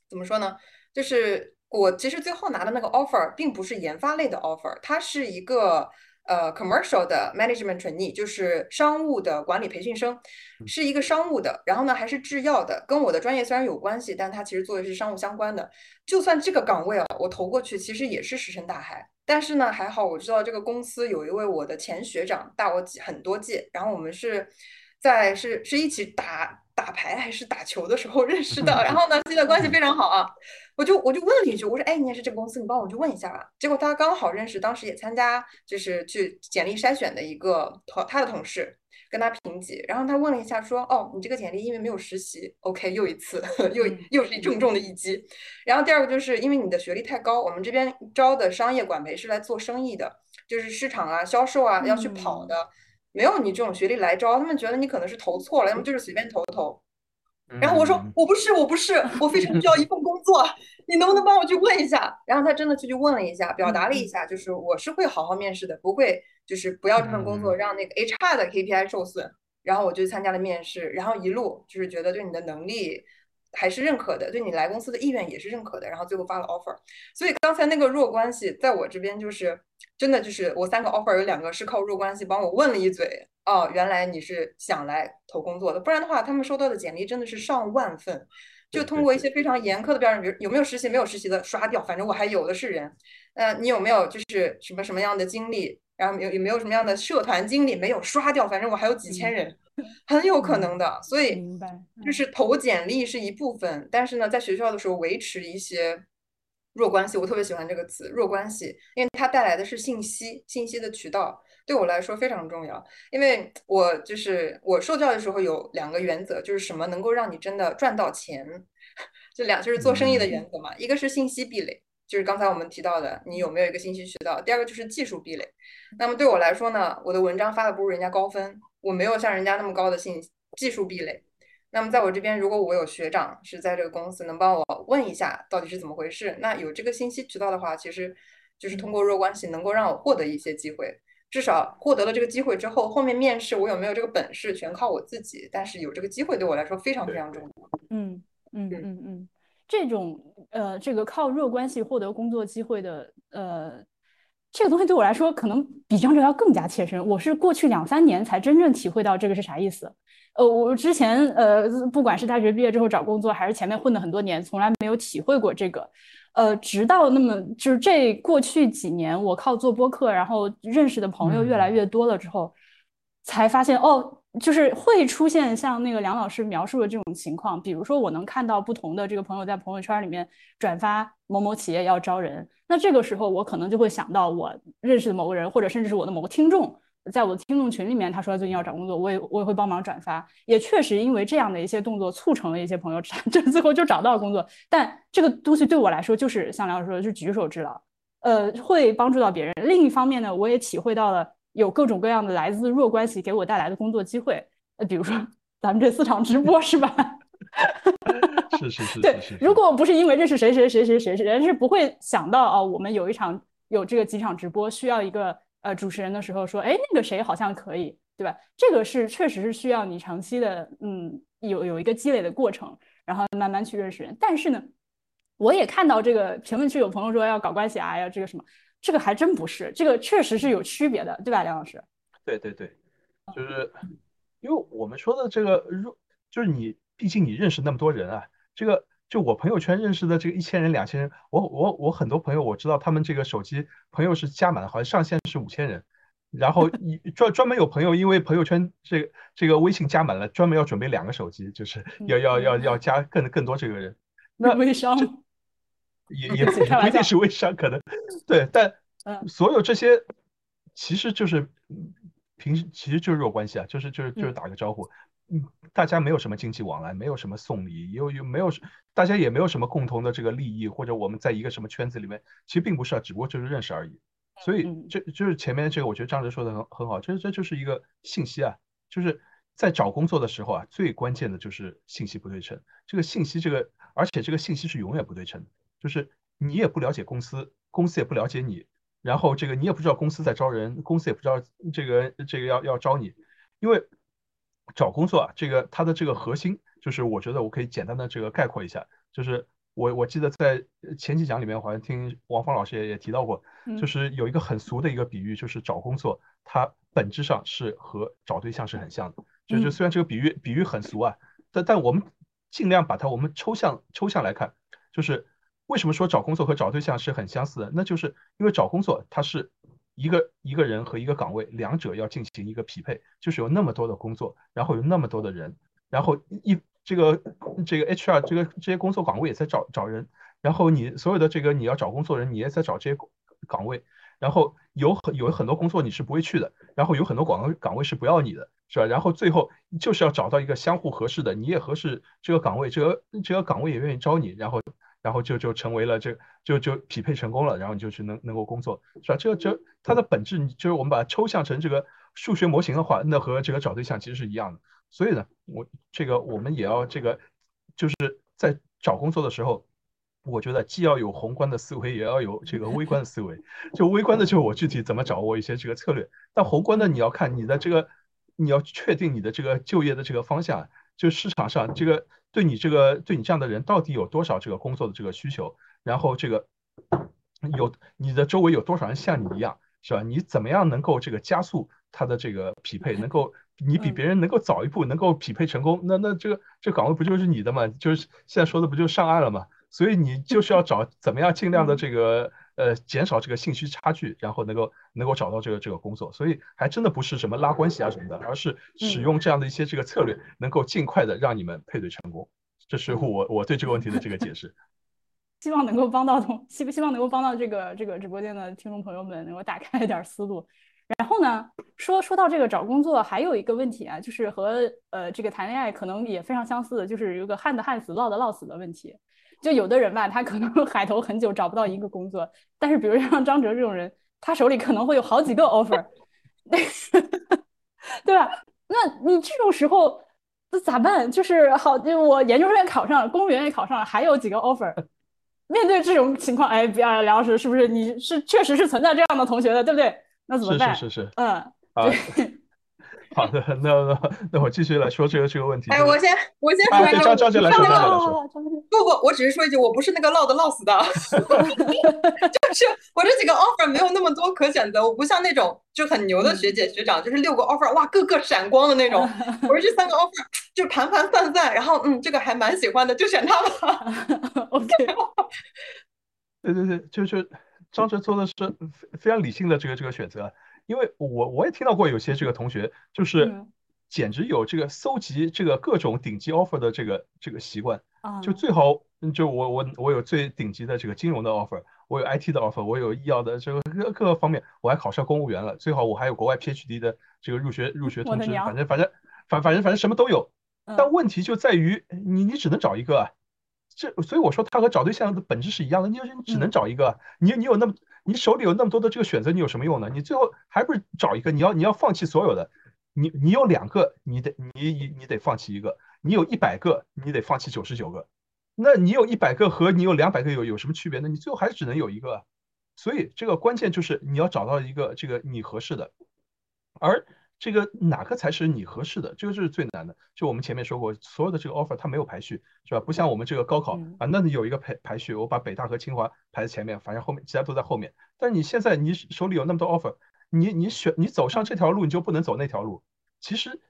怎么说呢？就是我其实最后拿的那个 offer 并不是研发类的 offer，它是一个呃 commercial 的 management trainee，就是商务的管理培训生，是一个商务的。然后呢，还是制药的，跟我的专业虽然有关系，但它其实做的是商务相关的。就算这个岗位啊，我投过去，其实也是石沉大海。但是呢，还好我知道这个公司有一位我的前学长，大我几很多届，然后我们是。在是是一起打打牌还是打球的时候认识的，然后呢，现在关系非常好啊。我就我就问了一句，我说，哎，你也是这个公司，你帮我去问一下吧。结果他刚好认识，当时也参加就是去简历筛选的一个同他的同事，跟他评级。然后他问了一下，说，哦，你这个简历因为没有实习，OK，又一次，又又是重重的一击。然后第二个就是因为你的学历太高，我们这边招的商业管培是来做生意的，就是市场啊、销售啊要去跑的。没有你这种学历来招，他们觉得你可能是投错了，要么就是随便投投。然后我说我不是，我不是，我非常需要一份工作，你能不能帮我去问一下？然后他真的去去问了一下，表达了一下，就是我是会好好面试的，不会就是不要这份工作让那个 HR 的 KPI 受损。然后我就参加了面试，然后一路就是觉得对你的能力。还是认可的，对你来公司的意愿也是认可的，然后最后发了 offer。所以刚才那个弱关系，在我这边就是真的就是我三个 offer 有两个是靠弱关系帮我问了一嘴，哦，原来你是想来投工作的，不然的话他们收到的简历真的是上万份，就通过一些非常严苛的标准，比如有没有实习，没有实习的刷掉，反正我还有的是人。呃，你有没有就是什么什么样的经历，然后有有没有什么样的社团经历，没有刷掉，反正我还有几千人。很有可能的，所以就是投简历是一部分，但是呢，在学校的时候维持一些弱关系，我特别喜欢这个词“弱关系”，因为它带来的是信息，信息的渠道对我来说非常重要。因为我就是我受教的时候有两个原则，就是什么能够让你真的赚到钱，这两就是做生意的原则嘛。一个是信息壁垒，就是刚才我们提到的，你有没有一个信息渠道；第二个就是技术壁垒。那么对我来说呢，我的文章发的不如人家高分。我没有像人家那么高的信技术壁垒，那么在我这边，如果我有学长是在这个公司，能帮我问一下到底是怎么回事，那有这个信息渠道的话，其实就是通过弱关系能够让我获得一些机会，至少获得了这个机会之后，后面面试我有没有这个本事全靠我自己，但是有这个机会对我来说非常非常重要。嗯嗯嗯嗯，这种呃，这个靠弱关系获得工作机会的呃。这个东西对我来说，可能比张哲要更加切身。我是过去两三年才真正体会到这个是啥意思。呃，我之前呃，不管是大学毕业之后找工作，还是前面混的很多年，从来没有体会过这个。呃，直到那么就是这过去几年，我靠做播客，然后认识的朋友越来越多了之后，才发现哦。就是会出现像那个梁老师描述的这种情况，比如说我能看到不同的这个朋友在朋友圈里面转发某某企业要招人，那这个时候我可能就会想到我认识的某个人，或者甚至是我的某个听众，在我的听众群里面，他说他最近要找工作，我也我也会帮忙转发，也确实因为这样的一些动作促成了一些朋友，这最后就找到工作。但这个东西对我来说就是像梁老师说的，是举手之劳，呃，会帮助到别人。另一方面呢，我也体会到了。有各种各样的来自弱关系给我带来的工作机会，呃，比如说 咱们这四场直播是吧？是是是。对，如果不是因为认识谁谁谁谁谁，人是不会想到啊，我们有一场有这个几场直播需要一个呃主持人的时候说，哎，那个谁好像可以，对吧？这个是确实是需要你长期的，嗯，有有一个积累的过程，然后慢慢去认识人。但是呢，我也看到这个评论区有朋友说要搞关系啊，要这个什么。这个还真不是，这个确实是有区别的，对吧，梁老师？对对对，就是因为我们说的这个，如就是你，毕竟你认识那么多人啊，这个就我朋友圈认识的这个一千人、两千人，我我我很多朋友我知道他们这个手机朋友是加满了，好像上限是五千人，然后一专专门有朋友因为朋友圈这个这个微信加满了，专门要准备两个手机，就是要要要要加更更多这个人，那微商。也也不一定是微商，可能对，但 所有这些其实就是平时其实就是弱关系啊，就是就是就是打个招呼。嗯，大家没有什么经济往来，没有什么送礼，又又没有，大家也没有什么共同的这个利益，或者我们在一个什么圈子里面，其实并不是啊，只不过就是认识而已。所以这就是前面这个，我觉得张哲说的很很好，这这就是一个信息啊，就是在找工作的时候啊，最关键的就是信息不对称。这个信息，这个而且这个信息是永远不对称，就是你也不了解公司，公司也不了解你，然后这个你也不知道公司在招人，公司也不知道这个这个要要招你，因为找工作啊，这个它的这个核心就是，我觉得我可以简单的这个概括一下，就是。我我记得在前几讲里面，好像听王芳老师也也提到过，就是有一个很俗的一个比喻，就是找工作，它本质上是和找对象是很像的。就是虽然这个比喻比喻很俗啊，但但我们尽量把它我们抽象抽象来看，就是为什么说找工作和找对象是很相似的？那就是因为找工作它是一个一个人和一个岗位，两者要进行一个匹配，就是有那么多的工作，然后有那么多的人，然后一。这个这个 HR 这个这些工作岗位也在找找人，然后你所有的这个你要找工作人，你也在找这些岗位，然后有很有很多工作你是不会去的，然后有很多岗岗位是不要你的，是吧？然后最后就是要找到一个相互合适的，你也合适这个岗位，这个这个岗位也愿意招你，然后然后就就成为了这就就匹配成功了，然后你就去能能够工作，是吧？这这它的本质就是我们把它抽象成这个数学模型的话，那和这个找对象其实是一样的。所以呢，我这个我们也要这个，就是在找工作的时候，我觉得既要有宏观的思维，也要有这个微观的思维。就微观的，就是我具体怎么掌握一些这个策略；但宏观的，你要看你的这个，你要确定你的这个就业的这个方向，就市场上这个对你这个对你这样的人到底有多少这个工作的这个需求，然后这个有你的周围有多少人像你一样，是吧？你怎么样能够这个加速他的这个匹配，能够。你比别人能够早一步，能够匹配成功，那那这个这岗位不就是你的嘛？就是现在说的不就上岸了嘛？所以你就是要找怎么样尽量的这个呃减少这个信息差距，然后能够能够找到这个这个工作。所以还真的不是什么拉关系啊什么的，而是使用这样的一些这个策略，能够尽快的让你们配对成功。这是我我对这个问题的这个解释。希望能够帮到同希希望能够帮到这个这个直播间的听众朋友们，能够打开一点思路。然后呢，说说到这个找工作，还有一个问题啊，就是和呃这个谈恋爱可能也非常相似的，就是有个旱的旱死，涝的涝死的问题。就有的人吧，他可能 海投很久找不到一个工作，但是比如像张哲这种人，他手里可能会有好几个 offer，对吧？那你这种时候那咋办？就是好，就我研究生也考上了，公务员也考上了，还有几个 offer。面对这种情况，哎，梁老师是不是你是确实是存在这样的同学的，对不对？那怎么办？是是是，嗯，好，好的，那那那我继续来说这个这个问题。哎，我先我先说一个，张姐来说，张姐来说。不不，我只是说一句，我不是那个落的落死的，就是我这几个 offer 没有那么多可选择，我不像那种就很牛的学姐学长，就是六个 offer 哇，个个闪光的那种。我是这三个 offer 就盘盘算算，然后嗯，这个还蛮喜欢的，就选它吧。OK。对对对，就是。张哲做的是非非常理性的这个这个选择，因为我我也听到过有些这个同学就是简直有这个搜集这个各种顶级 offer 的这个这个习惯，就最好就我我我有最顶级的这个金融的 offer，我有 IT 的 offer，我有医药的这个各各个方面，我还考上公务员了，最好我还有国外 PhD 的这个入学入学通知，反正反正反反正反正什么都有，但问题就在于你你只能找一个啊。这所以我说，他和找对象的本质是一样的。你就是你只能找一个，你你有那么你手里有那么多的这个选择，你有什么用呢？你最后还不是找一个？你要你要放弃所有的，你你有两个，你得你你你得放弃一个；你有一百个，你得放弃九十九个。那你有一百个和你有两百个有有什么区别呢？你最后还是只能有一个。所以这个关键就是你要找到一个这个你合适的，而。这个哪个才是你合适的？这个就是最难的。就我们前面说过，所有的这个 offer 它没有排序，是吧？不像我们这个高考啊，那你有一个排排序，我把北大和清华排在前面，反正后面其他都在后面。但你现在你手里有那么多 offer，你你选你走上这条路，你就不能走那条路。其实，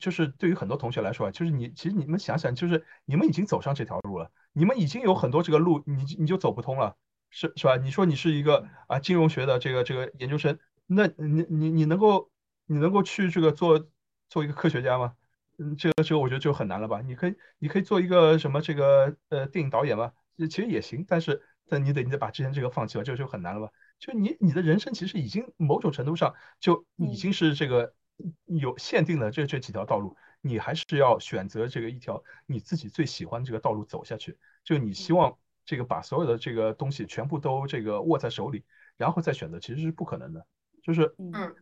就是对于很多同学来说啊，就是你其实你们想想，就是你们已经走上这条路了，你们已经有很多这个路，你你就走不通了，是是吧？你说你是一个啊金融学的这个这个研究生，那你你你能够。你能够去这个做做一个科学家吗？嗯，这个这个我觉得就很难了吧？你可以你可以做一个什么这个呃电影导演吗？其实也行，但是但你得你得把之前这个放弃了，这个就很难了吧？就你你的人生其实已经某种程度上就已经是这个有限定的这这几条道路，你还是要选择这个一条你自己最喜欢这个道路走下去。就你希望这个把所有的这个东西全部都这个握在手里，然后再选择，其实是不可能的。就是嗯，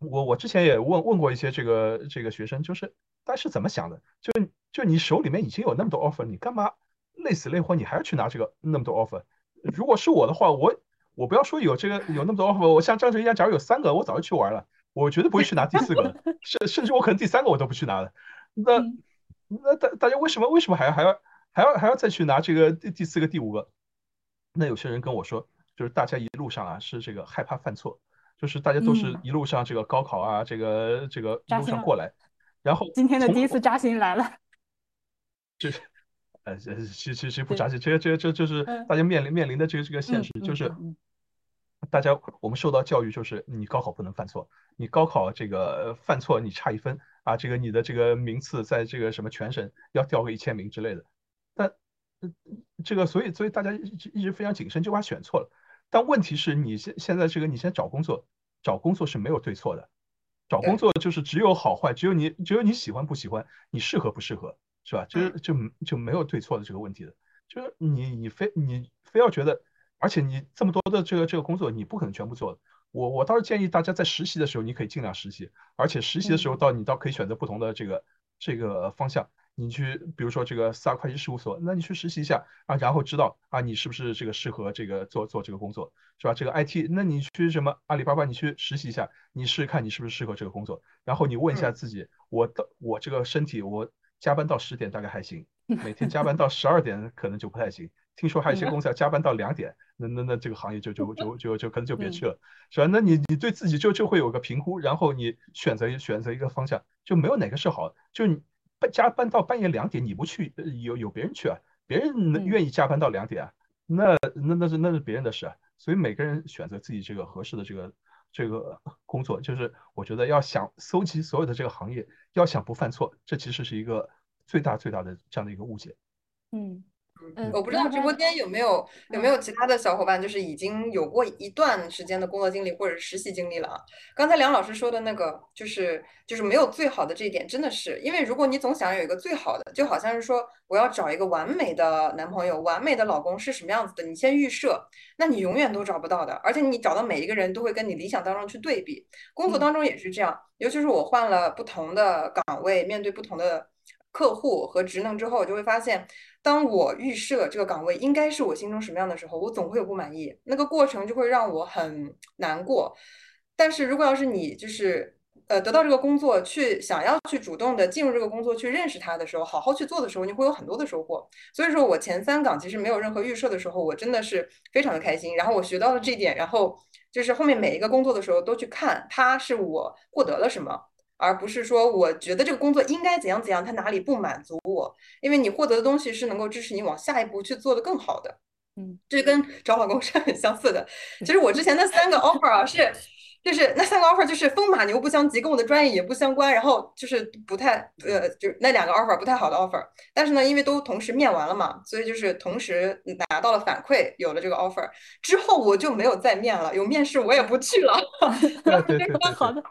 我我之前也问问过一些这个这个学生，就是大家是怎么想的？就就你手里面已经有那么多 offer，你干嘛累死累活你还要去拿这个那么多 offer？如果是我的话，我我不要说有这个有那么多 offer，我像张哲一样，假如有三个，我早就去玩了，我绝对不会去拿第四个，甚甚至我可能第三个我都不去拿了。那那大大家为什么为什么还要还要还要还要再去拿这个第第四个第五个？那有些人跟我说，就是大家一路上啊是这个害怕犯错，就是大家都是一路上这个高考啊，这个这个一路上过来，然后今天的第一次扎心来了。这 呃这其其实不扎心，这这这就是大家面临面临的这个这个现实，就是大家我们受到教育就是你高考不能犯错，你高考这个犯错你差一分啊，这个你的这个名次在这个什么全省要掉个一千名之类的，但这个所以所以大家一直一直非常谨慎，就怕选错了。但问题是你现现在这个你现在找工作，找工作是没有对错的，找工作就是只有好坏，只有你只有你喜欢不喜欢，你适合不适合。是吧？就是就就没有对错的这个问题的，就是你你非你非要觉得，而且你这么多的这个这个工作，你不可能全部做的。我我倒是建议大家在实习的时候，你可以尽量实习，而且实习的时候到你倒可以选择不同的这个这个方向。你去比如说这个四大会计事务所，那你去实习一下啊，然后知道啊你是不是这个适合这个做做这个工作，是吧？这个 IT，那你去什么阿里巴巴，你去实习一下，你试试看你是不是适合这个工作，然后你问一下自己，我的我这个身体我。加班到十点大概还行，每天加班到十二点可能就不太行。听说还有一些公司要加班到两点，那那那这个行业就就就就就可能就别去了，是吧？那你你对自己就就会有个评估，然后你选择选择一个方向，就没有哪个是好。就你加班到半夜两点你不去，有有别人去啊，别人愿意加班到两点啊，那那那是那是别人的事啊。所以每个人选择自己这个合适的这个这个工作，就是我觉得要想搜集所有的这个行业。要想不犯错，这其实是一个最大最大的这样的一个误解。嗯。嗯，我不知道直播间有没有有没有其他的小伙伴，就是已经有过一段时间的工作经历或者是实习经历了啊。刚才梁老师说的那个，就是就是没有最好的这一点，真的是因为如果你总想有一个最好的，就好像是说我要找一个完美的男朋友、完美的老公是什么样子的，你先预设，那你永远都找不到的。而且你找到每一个人都会跟你理想当中去对比，工作当中也是这样，尤其是我换了不同的岗位，面对不同的客户和职能之后，就会发现。当我预设这个岗位应该是我心中什么样的时候，我总会有不满意，那个过程就会让我很难过。但是如果要是你就是呃得到这个工作，去想要去主动的进入这个工作，去认识它的时候，好好去做的时候，你会有很多的收获。所以说我前三岗其实没有任何预设的时候，我真的是非常的开心。然后我学到了这一点，然后就是后面每一个工作的时候都去看它是我获得了什么。而不是说我觉得这个工作应该怎样怎样，它哪里不满足我？因为你获得的东西是能够支持你往下一步去做的更好的。嗯，这跟找老公是很相似的。其实我之前那三个 offer 啊，是就是那三个 offer 就是风马牛不相及，跟我的专业也不相关，然后就是不太呃，就那两个 offer 不太好的 offer。但是呢，因为都同时面完了嘛，所以就是同时拿到了反馈，有了这个 offer 之后，我就没有再面了。有面试我也不去了。对 对对，好的。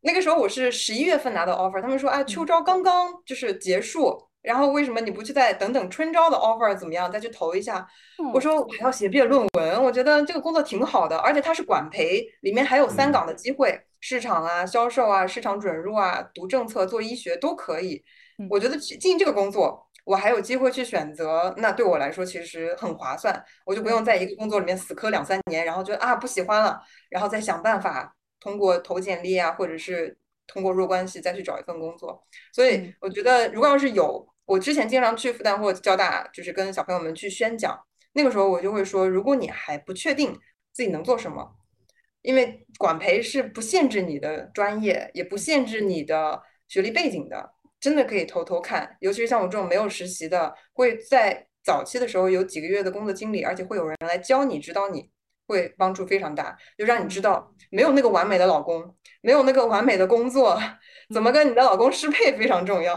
那个时候我是十一月份拿到 offer，他们说啊秋招刚刚就是结束，然后为什么你不去再等等春招的 offer 怎么样再去投一下？我说我还要写毕业论文，我觉得这个工作挺好的，而且它是管培，里面还有三岗的机会，市场啊、销售啊、市场准入啊、读政策、做医学都可以。我觉得进这个工作，我还有机会去选择，那对我来说其实很划算，我就不用在一个工作里面死磕两三年，然后觉得啊不喜欢了，然后再想办法。通过投简历啊，或者是通过弱关系再去找一份工作，所以我觉得，如果要是有我之前经常去复旦或交大，就是跟小朋友们去宣讲，那个时候我就会说，如果你还不确定自己能做什么，因为管培是不限制你的专业，也不限制你的学历背景的，真的可以偷偷看，尤其是像我这种没有实习的，会在早期的时候有几个月的工作经历，而且会有人来教你指导你。会帮助非常大，就让你知道没有那个完美的老公，没有那个完美的工作，怎么跟你的老公适配非常重要。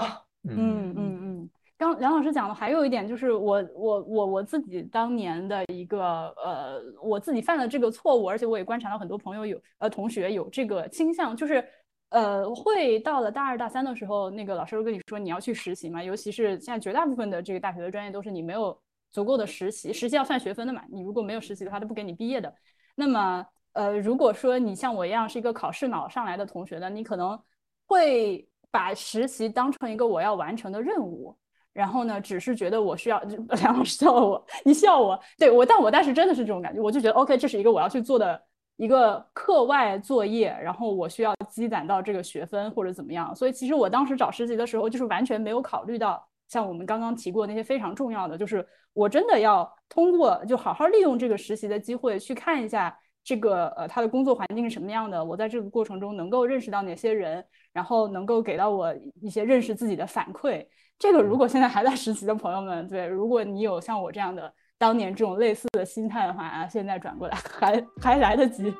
嗯 嗯嗯。刚梁老师讲的还有一点就是，我我我我自己当年的一个呃，我自己犯了这个错误，而且我也观察到很多朋友有呃同学有这个倾向，就是呃，会到了大二大三的时候，那个老师会跟你说你要去实习嘛，尤其是现在绝大部分的这个大学的专业都是你没有足够的实习，实习要算学分的嘛，你如果没有实习的话，他不给你毕业的。那么，呃，如果说你像我一样是一个考试脑上来的同学呢，你可能会把实习当成一个我要完成的任务。然后呢，只是觉得我需要 梁老师笑我，你笑我，对我，但我当时真的是这种感觉，我就觉得 OK，这是一个我要去做的一个课外作业，然后我需要积攒到这个学分或者怎么样。所以其实我当时找实习的时候，就是完全没有考虑到像我们刚刚提过那些非常重要的，就是我真的要通过就好好利用这个实习的机会去看一下这个呃他的工作环境是什么样的，我在这个过程中能够认识到哪些人，然后能够给到我一些认识自己的反馈。这个如果现在还在实习的朋友们，对，如果你有像我这样的当年这种类似的心态的话啊，现在转过来 还还来得及，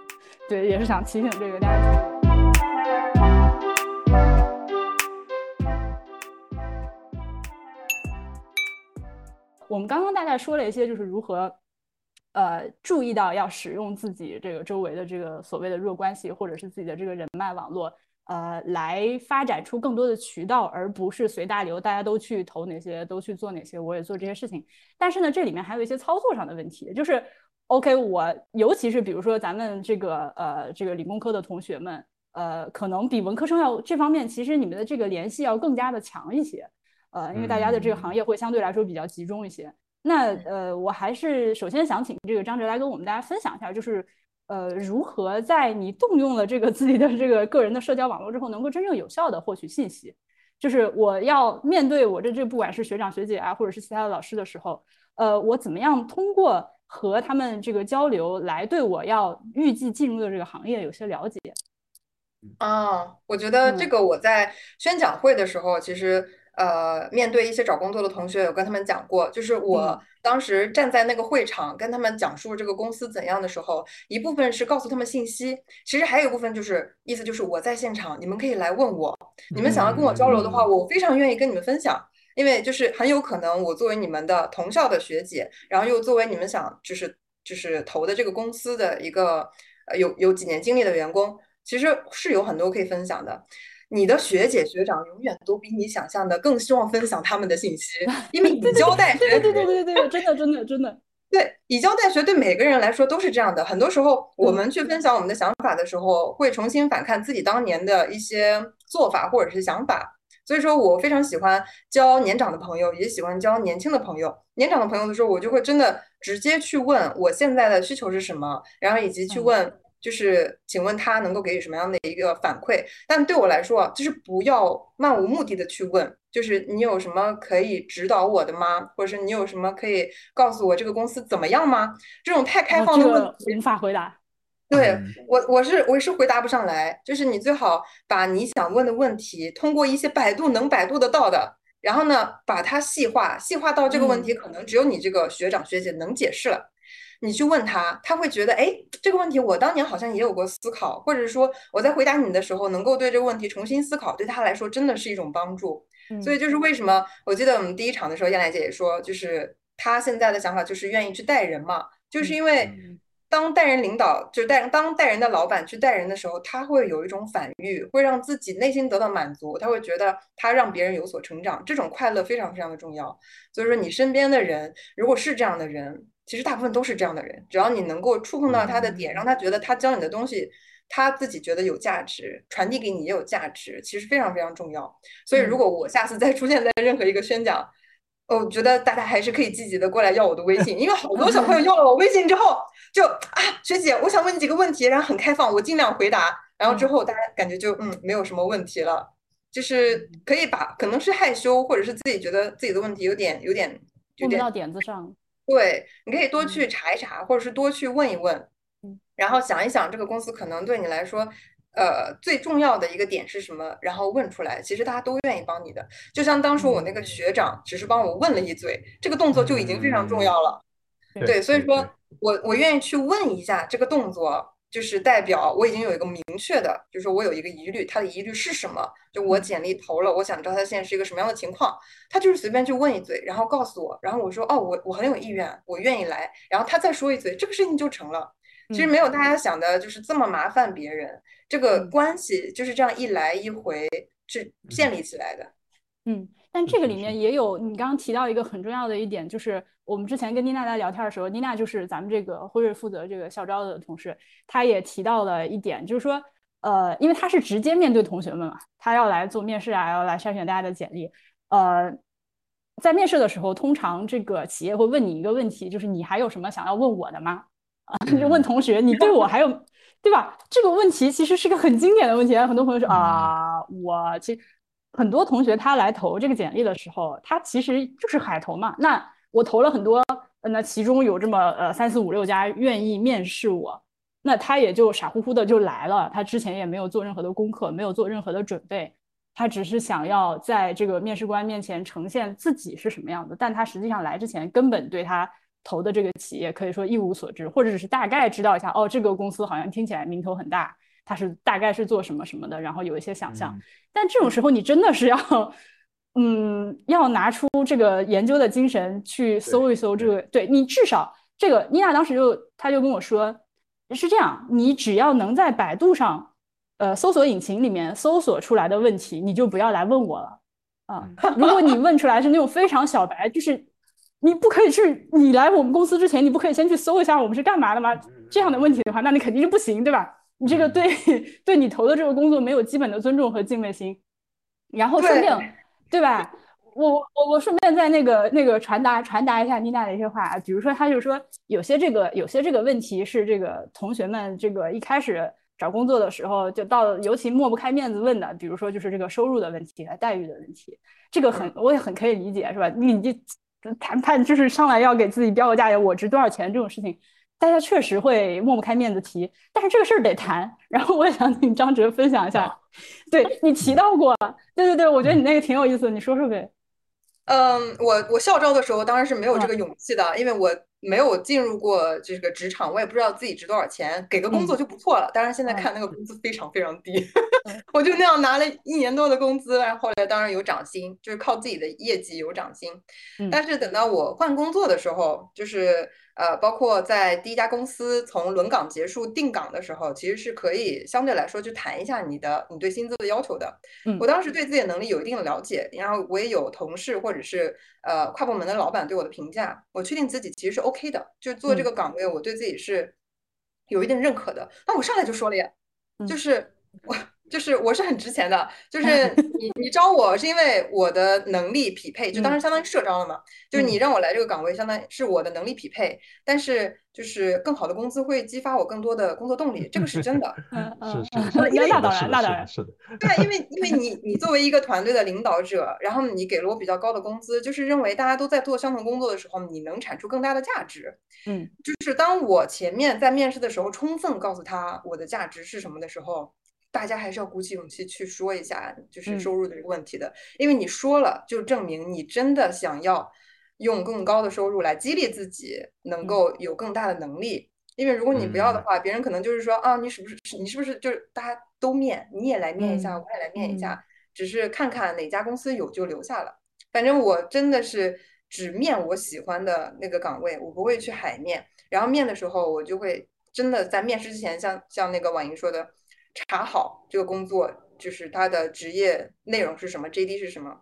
对，也是想提醒这个大家。我们刚刚大概说了一些，就是如何呃注意到要使用自己这个周围的这个所谓的弱关系，或者是自己的这个人脉网络。呃，来发展出更多的渠道，而不是随大流，大家都去投哪些，都去做哪些，我也做这些事情。但是呢，这里面还有一些操作上的问题，就是，OK，我尤其是比如说咱们这个呃这个理工科的同学们，呃，可能比文科生要这方面，其实你们的这个联系要更加的强一些，呃，因为大家的这个行业会相对来说比较集中一些。那呃，我还是首先想请这个张哲来跟我们大家分享一下，就是。呃，如何在你动用了这个自己的这个个人的社交网络之后，能够真正有效的获取信息？就是我要面对我这这不管是学长学姐啊，或者是其他的老师的时候，呃，我怎么样通过和他们这个交流，来对我要预计进入的这个行业有些了解？啊，我觉得这个我在宣讲会的时候，其实。呃，面对一些找工作的同学，有跟他们讲过，就是我当时站在那个会场跟他们讲述这个公司怎样的时候，一部分是告诉他们信息，其实还有一部分就是意思就是我在现场，你们可以来问我，你们想要跟我交流的话，我非常愿意跟你们分享，因为就是很有可能我作为你们的同校的学姐，然后又作为你们想就是就是投的这个公司的一个呃有有几年经历的员工，其实是有很多可以分享的。你的学姐学长永远都比你想象的更希望分享他们的信息，因为以教代学，对对对对对对，真的真的真的，对以教代学对每个人来说都是这样的。很多时候我们去分享我们的想法的时候，会重新反看自己当年的一些做法或者是想法。所以说我非常喜欢交年长的朋友，也喜欢交年轻的朋友。年长的朋友的时候，我就会真的直接去问我现在的需求是什么，然后以及去问。就是，请问他能够给予什么样的一个反馈？但对我来说，就是不要漫无目的的去问，就是你有什么可以指导我的吗？或者是你有什么可以告诉我这个公司怎么样吗？这种太开放的问题，无法回答。对我，我是我是回答不上来。就是你最好把你想问的问题，通过一些百度能百度得到的，然后呢，把它细化，细化到这个问题可能只有你这个学长学姐能解释了。你去问他，他会觉得，哎，这个问题我当年好像也有过思考，或者说我在回答你的时候，能够对这个问题重新思考，对他来说真的是一种帮助。所以就是为什么我记得我们第一场的时候，燕来姐也说，就是她现在的想法就是愿意去带人嘛，就是因为当带人领导，就是带当带人的老板去带人的时候，他会有一种反欲，会让自己内心得到满足，他会觉得他让别人有所成长，这种快乐非常非常的重要。所以说，你身边的人如果是这样的人。其实大部分都是这样的人，只要你能够触碰到他的点，让他觉得他教你的东西，他自己觉得有价值，传递给你也有价值，其实非常非常重要。所以如果我下次再出现在任何一个宣讲，我觉得大家还是可以积极的过来要我的微信，因为好多小朋友 要了我微信之后，就啊学姐，我想问你几个问题，然后很开放，我尽量回答，然后之后大家感觉就嗯没有什么问题了，就是可以把可能是害羞，或者是自己觉得自己的问题有点有点用不到点子上。对，你可以多去查一查，或者是多去问一问，然后想一想这个公司可能对你来说，呃，最重要的一个点是什么，然后问出来。其实大家都愿意帮你的，就像当初我那个学长只是帮我问了一嘴，这个动作就已经非常重要了。对，所以说我我愿意去问一下这个动作。就是代表我已经有一个明确的，就是我有一个疑虑，他的疑虑是什么？就我简历投了，我想知道他现在是一个什么样的情况。他就是随便去问一嘴，然后告诉我，然后我说哦，我我很有意愿，我愿意来。然后他再说一嘴，这个事情就成了。其实没有大家想的就是这么麻烦别人，这个嗯关系就是这样一来一回是建立起来的。嗯，但这个里面也有你刚刚提到一个很重要的一点，就是我们之前跟妮娜在聊天的时候，妮娜就是咱们这个辉瑞负责这个校招的同事，她也提到了一点，就是说，呃，因为她是直接面对同学们嘛，她要来做面试啊，要来筛选大家的简历，呃，在面试的时候，通常这个企业会问你一个问题，就是你还有什么想要问我的吗？啊，就问同学，你对我还有，对吧？这个问题其实是个很经典的问题，很多朋友说啊，我其实很多同学他来投这个简历的时候，他其实就是海投嘛。那我投了很多，呃那其中有这么呃三四五六家愿意面试我，那他也就傻乎乎的就来了，他之前也没有做任何的功课，没有做任何的准备，他只是想要在这个面试官面前呈现自己是什么样子，但他实际上来之前根本对他投的这个企业可以说一无所知，或者只是大概知道一下，哦，这个公司好像听起来名头很大，它是大概是做什么什么的，然后有一些想象。嗯但这种时候，你真的是要，嗯，要拿出这个研究的精神去搜一搜这个，对你至少这个妮娜当时就她就跟我说，是这样，你只要能在百度上，呃，搜索引擎里面搜索出来的问题，你就不要来问我了啊。如果你问出来是那种非常小白，就是你不可以去，你来我们公司之前，你不可以先去搜一下我们是干嘛的吗？这样的问题的话，那你肯定是不行，对吧？你这个对 对你投的这个工作没有基本的尊重和敬畏心，然后顺便对吧？我我我顺便在那个那个传达传达一下妮娜的一些话，比如说，她就说有些这个有些这个问题是这个同学们这个一开始找工作的时候就到尤其抹不开面子问的，比如说就是这个收入的问题和待遇的问题，这个很我也很可以理解，是吧？你你谈判就是上来要给自己标个价，我值多少钱这种事情。大家确实会抹不开面子提，但是这个事儿得谈。然后我也想请张哲分享一下，对你提到过，对对对，我觉得你那个挺有意思，你说说呗。嗯，我我校招的时候当然是没有这个勇气的，因为我没有进入过这个职场，我也不知道自己值多少钱，给个工作就不错了。当然现在看那个工资非常非常低，我就那样拿了一年多的工资，然后后来当然有涨薪，就是靠自己的业绩有涨薪。但是等到我换工作的时候，就是呃，包括在第一家公司从轮岗结束定岗的时候，其实是可以相对来说去谈一下你的你对薪资的要求的。我当时对自己的能力有一定的了解，然后我也有同事或者是呃跨部门的老板对我的评价，我确定自己其实是 OK 的，就做这个岗位，我对自己是有一定认可的。那我上来就说了呀，就是我。就是我是很值钱的，就是 你你招我是因为我的能力匹配，就当时相当于社招了嘛，就是你让我来这个岗位，相当于是我的能力匹配，但是就是更好的工资会激发我更多的工作动力，这个是真的。是是是，那当然，那当然是的。对，因为因为你你作为一个团队的领导者，然后你给了我比较高的工资，就是认为大家都在做相同工作的时候，你能产出更大的价值。嗯，就是当我前面在面试的时候，充分告诉他我的价值是什么的时候。大家还是要鼓起勇气去说一下，就是收入的这个问题的，因为你说了，就证明你真的想要用更高的收入来激励自己，能够有更大的能力。因为如果你不要的话，别人可能就是说啊，你是不是你是不是就是大家都面，你也来面一下，我也来面一下，只是看看哪家公司有就留下了。反正我真的是只面我喜欢的那个岗位，我不会去海面。然后面的时候，我就会真的在面试之前，像像那个婉莹说的。查好这个工作，就是他的职业内容是什么，JD 是什么，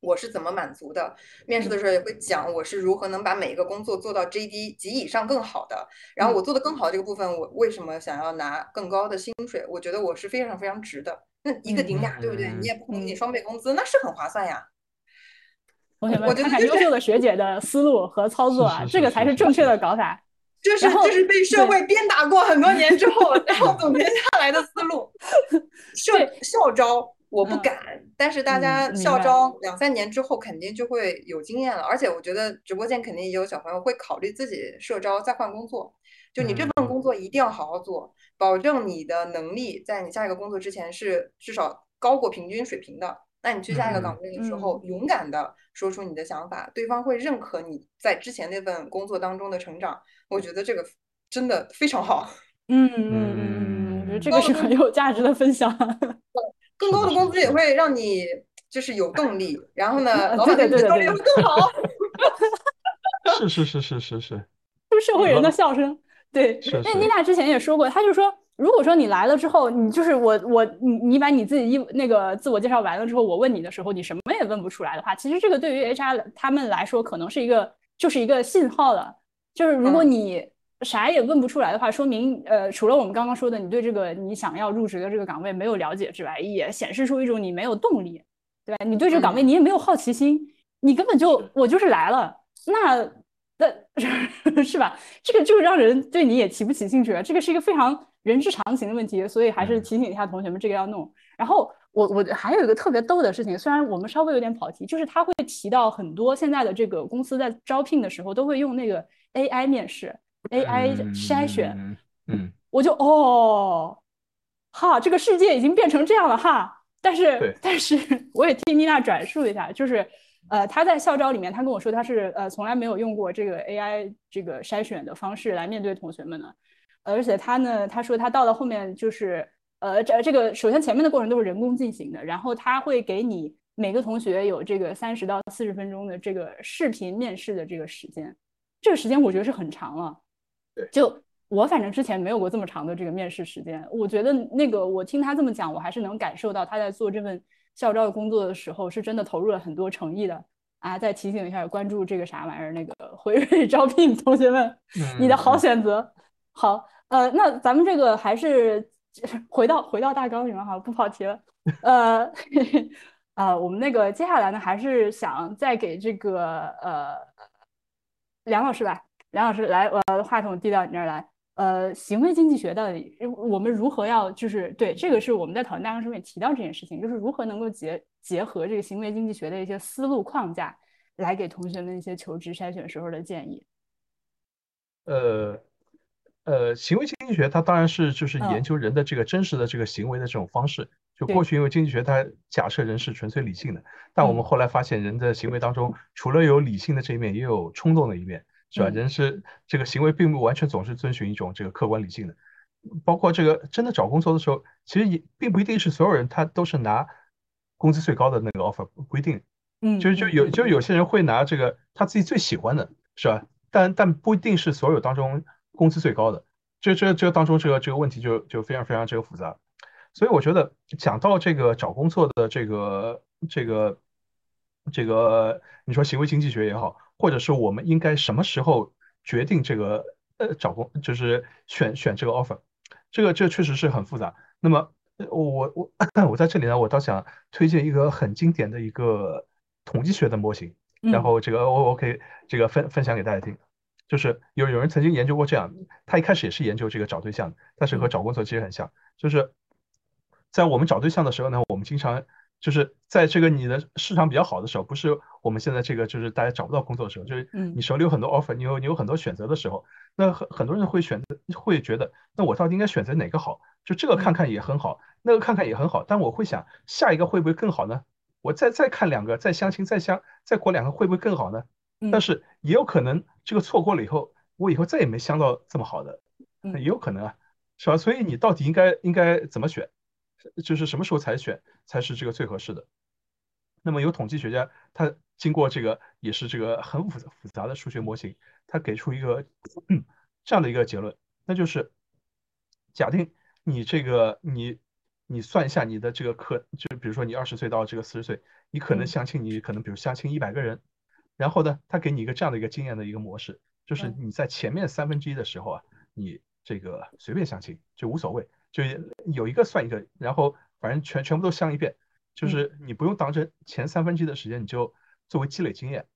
我是怎么满足的。面试的时候也会讲我是如何能把每一个工作做到 JD 及以上更好的。然后我做的更好这个部分，我为什么想要拿更高的薪水？我觉得我是非常非常值的。那一个顶俩，对不对？你也不给你双倍工资，那是很划算呀。同学们，看看优秀的学姐的思路和操作啊，这个才是正确的搞法。就是这是被社会鞭打过很多年之后，然后总结下来的思路。校校招我不敢，但是大家校招两三年之后肯定就会有经验了。而且我觉得直播间肯定也有小朋友会考虑自己社招再换工作。就你这份工作一定要好好做，保证你的能力在你下一个工作之前是至少高过平均水平的。那你去下一个岗位的时候，勇敢的说出你的想法，对方会认可你在之前那份工作当中的成长。我觉得这个真的非常好。嗯 嗯嗯，我觉得这个是很有价值的分享。更高的工资也会让你就是有动力，然后呢，老板对对对动力会更好。是是是是是是，是社会人的笑声。对，是那妮娜之前也说过，她就说，如果说你来了之后，你就是我我你你把你自己一那个自我介绍完了之后，我问你的时候，你什么也问不出来的话，其实这个对于 HR 他们来说，可能是一个就是一个信号了，就是如果你啥也问不出来的话，说明呃，除了我们刚刚说的，你对这个你想要入职的这个岗位没有了解之外，也显示出一种你没有动力，对吧？你对这个岗位你也没有好奇心，你根本就我就是来了，那。那 是吧？这个就让人对你也提不起兴趣了。这个是一个非常人之常情的问题，所以还是提醒一下同学们，这个要弄。然后我我还有一个特别逗的事情，虽然我们稍微有点跑题，就是他会提到很多现在的这个公司在招聘的时候都会用那个 AI 面试、AI 筛选。嗯，我就哦，哈，这个世界已经变成这样了哈。但是但是我也替妮娜转述一下，就是。呃，他在校招里面，他跟我说他是呃从来没有用过这个 AI 这个筛选的方式来面对同学们的，而且他呢，他说他到了后面就是呃这这个首先前面的过程都是人工进行的，然后他会给你每个同学有这个三十到四十分钟的这个视频面试的这个时间，这个时间我觉得是很长了，对，就我反正之前没有过这么长的这个面试时间，我觉得那个我听他这么讲，我还是能感受到他在做这份。校招的工作的时候，是真的投入了很多诚意的啊！再提醒一下，关注这个啥玩意儿，那个 辉瑞招聘同学们，你的好选择。好，呃，那咱们这个还是 回到回到大纲里面哈，不跑题了。呃，啊，我们那个接下来呢，还是想再给这个呃梁老师吧，梁老师来，我话筒递到你这儿来。呃，行为经济学到底我们如何要就是对这个是我们在讨论大纲中也提到这件事情，就是如何能够结结合这个行为经济学的一些思路框架，来给同学们一些求职筛选时候的建议。呃呃，行为经济学它当然是就是研究人的这个真实的这个行为的这种方式。就过去因为经济学它假设人是纯粹理性的，但我们后来发现人的行为当中除了有理性的这一面，也有冲动的一面。是吧？人是这个行为并不完全总是遵循一种这个客观理性的，包括这个真的找工作的时候，其实也并不一定是所有人他都是拿工资最高的那个 offer，不一定。嗯，就就有就有些人会拿这个他自己最喜欢的，是吧？但但不一定是所有当中工资最高的，这这这当中这个这个问题就就非常非常这个复杂。所以我觉得讲到这个找工作的这个这个这个，你说行为经济学也好。或者是我们应该什么时候决定这个呃找工就是选选这个 offer，这个这确实是很复杂。那么我我我在这里呢，我倒想推荐一个很经典的一个统计学的模型，然后这个我我可以这个分分享给大家听。就是有有人曾经研究过这样，他一开始也是研究这个找对象，但是和找工作其实很像，就是在我们找对象的时候呢，我们经常。就是在这个你的市场比较好的时候，不是我们现在这个就是大家找不到工作的时候，就是你手里有很多 offer，你有你有很多选择的时候，那很很多人会选择会觉得，那我到底应该选择哪个好？就这个看看也很好，那个看看也很好，但我会想下一个会不会更好呢？我再再看两个，再相亲，再相再过两个会不会更好呢？但是也有可能这个错过了以后，我以后再也没相到这么好的，也有可能啊，是吧？所以你到底应该应该怎么选？就是什么时候才选才是这个最合适的？那么有统计学家，他经过这个也是这个很复复杂的数学模型，他给出一个 这样的一个结论，那就是假定你这个你你算一下你的这个可，就比如说你二十岁到这个四十岁，你可能相亲，你可能比如相亲一百个人，然后呢，他给你一个这样的一个经验的一个模式，就是你在前面三分之一的时候啊，你这个随便相亲就无所谓。就有一个算一个，然后反正全全部都相一遍，就是你不用当真。前三分之一的时间你就作为积累经验，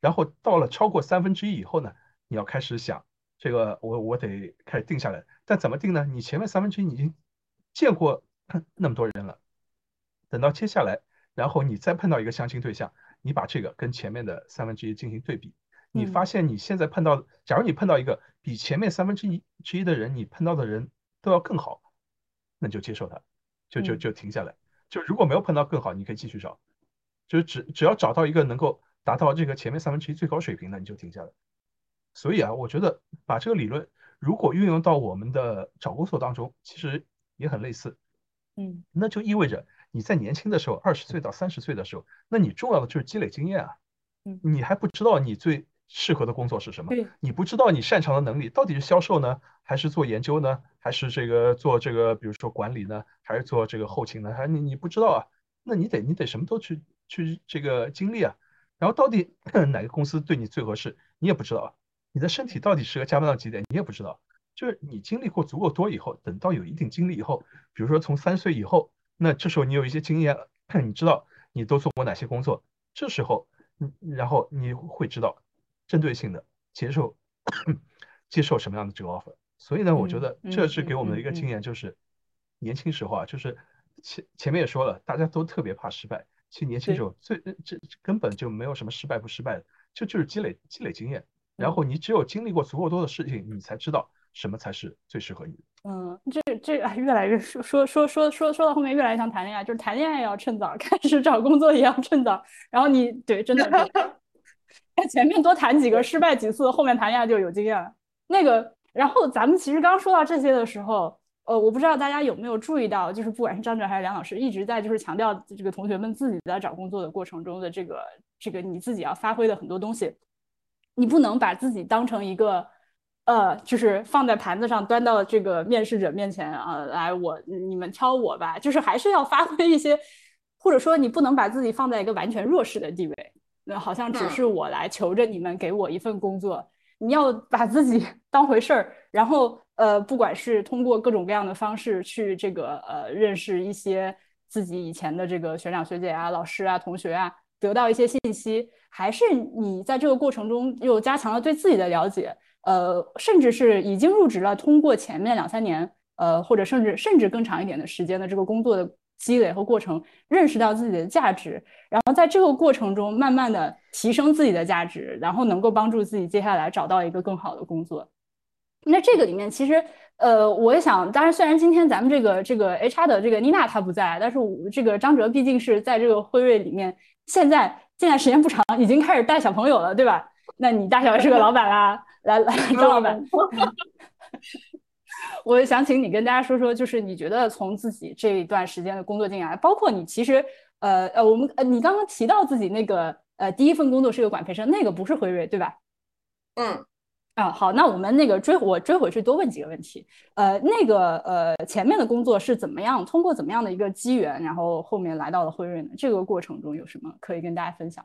然后到了超过三分之一以后呢，你要开始想这个我我得开始定下来。但怎么定呢？你前面三分之一已经见过 那么多人了，等到接下来，然后你再碰到一个相亲对象，你把这个跟前面的三分之一进行对比，你发现你现在碰到，假如你碰到一个比前面三分之一之一的人，你碰到的人都要更好。那就接受它，就就就停下来。就如果没有碰到更好，你可以继续找。就是只只要找到一个能够达到这个前面三分之一最高水平的，你就停下来。所以啊，我觉得把这个理论如果运用到我们的找工作当中，其实也很类似。嗯，那就意味着你在年轻的时候，二十岁到三十岁的时候，那你重要的就是积累经验啊。嗯，你还不知道你最适合的工作是什么，你不知道你擅长的能力到底是销售呢，还是做研究呢，还是这个做这个，比如说管理呢，还是做这个后勤呢？还你你不知道啊，那你得你得什么都去去这个经历啊。然后到底 哪个公司对你最合适，你也不知道啊。你的身体到底适合加班到几点，你也不知道。就是你经历过足够多以后，等到有一定经历以后，比如说从三岁以后，那这时候你有一些经验了，你知道你都做过哪些工作，这时候，嗯，然后你会知道。针对性的接受 接受什么样的这个 offer，所以呢，我觉得这是给我们的一个经验，就是年轻时候啊，就是前前面也说了，大家都特别怕失败。其实年轻时候最这根本就没有什么失败不失败的，就就是积累积累经验。然后你只有经历过足够多的事情，你才知道什么才是最适合你的。嗯，这这越来越说说说说说说到后面越来越像谈恋爱，就是谈恋爱要趁早，开始找工作也要趁早。然后你对真的。前面多谈几个，失败几次，后面谈恋爱就有经验了。那个，然后咱们其实刚刚说到这些的时候，呃，我不知道大家有没有注意到，就是不管是张哲还是梁老师，一直在就是强调这个同学们自己在找工作的过程中的这个这个你自己要发挥的很多东西，你不能把自己当成一个呃，就是放在盘子上端到这个面试者面前啊，来我你们挑我吧，就是还是要发挥一些，或者说你不能把自己放在一个完全弱势的地位。那好像只是我来求着你们给我一份工作，你要把自己 当回事儿，然后呃，不管是通过各种各样的方式去这个呃认识一些自己以前的这个学长学姐啊、老师啊、同学啊，得到一些信息，还是你在这个过程中又加强了对自己的了解，呃，甚至是已经入职了，通过前面两三年，呃，或者甚至甚至更长一点的时间的这个工作的。积累和过程，认识到自己的价值，然后在这个过程中慢慢的提升自己的价值，然后能够帮助自己接下来找到一个更好的工作。那这个里面其实，呃，我也想，当然虽然今天咱们这个这个 HR 的这个妮娜她不在，但是我这个张哲毕竟是在这个辉瑞里面，现在进来时间不长，已经开始带小朋友了，对吧？那你大小是个老板啊，来来，张老板。我想请你跟大家说说，就是你觉得从自己这一段时间的工作经验，包括你其实，呃呃，我们呃，你刚刚提到自己那个呃第一份工作是个管培生，那个不是辉瑞对吧？嗯，啊好，那我们那个追我追回去多问几个问题，呃，那个呃前面的工作是怎么样，通过怎么样的一个机缘，然后后面来到了辉瑞呢？这个过程中有什么可以跟大家分享？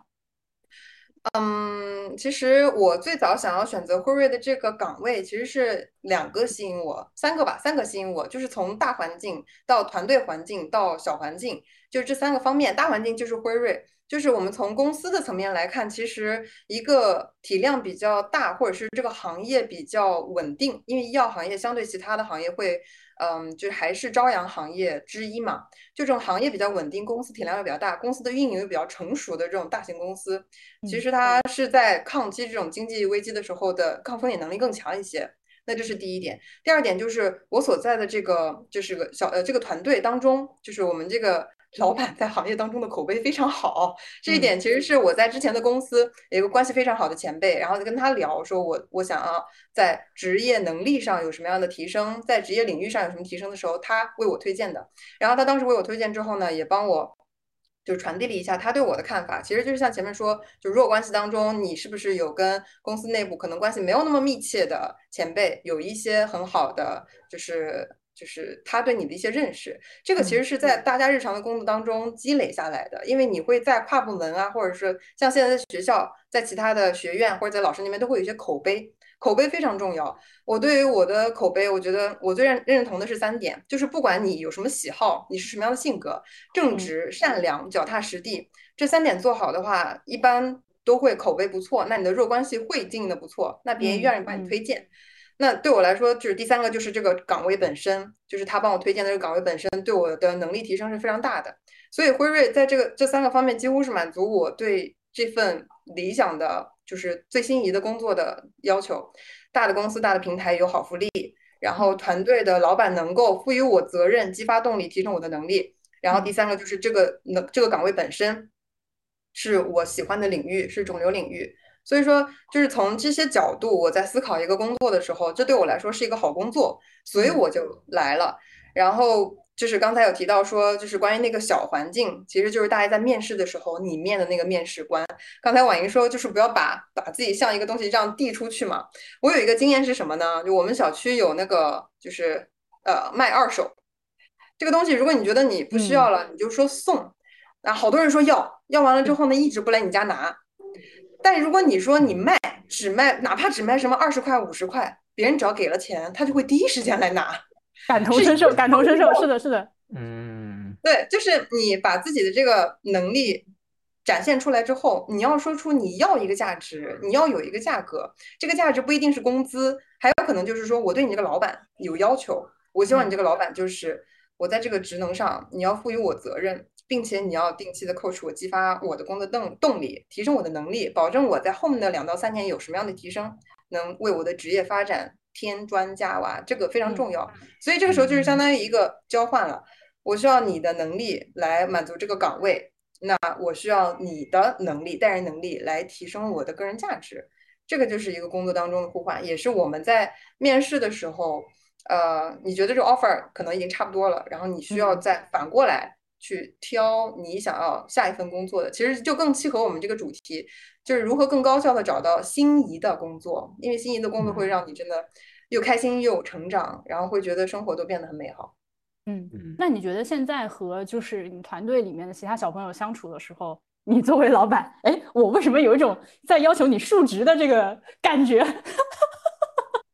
嗯，其实我最早想要选择辉瑞的这个岗位，其实是两个吸引我，三个吧，三个吸引我，就是从大环境到团队环境到小环境，就是这三个方面。大环境就是辉瑞，就是我们从公司的层面来看，其实一个体量比较大，或者是这个行业比较稳定，因为医药行业相对其他的行业会。嗯，就是还是朝阳行业之一嘛，就这种行业比较稳定，公司体量又比较大，公司的运营又比较成熟的这种大型公司，其实它是在抗击这种经济危机的时候的抗风险能力更强一些。那这是第一点。第二点就是我所在的这个就是个小呃这个团队当中，就是我们这个。老板在行业当中的口碑非常好，这一点其实是我在之前的公司有一个关系非常好的前辈，然后就跟他聊，说我我想要在职业能力上有什么样的提升，在职业领域上有什么提升的时候，他为我推荐的。然后他当时为我推荐之后呢，也帮我就传递了一下他对我的看法。其实就是像前面说，就如果关系当中你是不是有跟公司内部可能关系没有那么密切的前辈，有一些很好的就是。就是他对你的一些认识，这个其实是在大家日常的工作当中积累下来的，因为你会在跨部门啊，或者是像现在的学校，在其他的学院或者在老师那边都会有一些口碑，口碑非常重要。我对于我的口碑，我觉得我最认认同的是三点，就是不管你有什么喜好，你是什么样的性格，正直、善良、脚踏实地，这三点做好的话，一般都会口碑不错，那你的弱关系会经营的不错，那别人愿意把你推荐。那对我来说，就是第三个，就是这个岗位本身，就是他帮我推荐的这个岗位本身，对我的能力提升是非常大的。所以辉瑞在这个这三个方面，几乎是满足我对这份理想的，就是最心仪的工作的要求。大的公司、大的平台有好福利，然后团队的老板能够赋予我责任、激发动力、提升我的能力。然后第三个就是这个能这个岗位本身是我喜欢的领域，是肿瘤领域。所以说，就是从这些角度，我在思考一个工作的时候，这对我来说是一个好工作，所以我就来了。然后就是刚才有提到说，就是关于那个小环境，其实就是大家在面试的时候，你面的那个面试官。刚才婉莹说，就是不要把把自己像一个东西这样递出去嘛。我有一个经验是什么呢？就我们小区有那个，就是呃卖二手这个东西，如果你觉得你不需要了，你就说送。啊，好多人说要，要完了之后呢，一直不来你家拿。但如果你说你卖，只卖，哪怕只卖什么二十块、五十块，别人只要给了钱，他就会第一时间来拿。感同身受，感同身受，是的，是的，嗯，对，就是你把自己的这个能力展现出来之后，你要说出你要一个价值，你要有一个价格，这个价值不一定是工资，还有可能就是说我对你这个老板有要求，我希望你这个老板就是我在这个职能上你要赋予我责任，并且你要定期的 coach 我，激发我的工作动动力，提升我的能力，保证我在后面的两到三年有什么样的提升，能为我的职业发展。添砖加瓦，这个非常重要，所以这个时候就是相当于一个交换了。我需要你的能力来满足这个岗位，那我需要你的能力、带人能力来提升我的个人价值。这个就是一个工作当中的互换，也是我们在面试的时候，呃，你觉得这个 offer 可能已经差不多了，然后你需要再反过来去挑你想要下一份工作的，其实就更契合我们这个主题。就是如何更高效的找到心仪的工作，因为心仪的工作会让你真的又开心又有成长，然后会觉得生活都变得很美好。嗯，那你觉得现在和就是你团队里面的其他小朋友相处的时候，你作为老板，哎，我为什么有一种在要求你述职的这个感觉？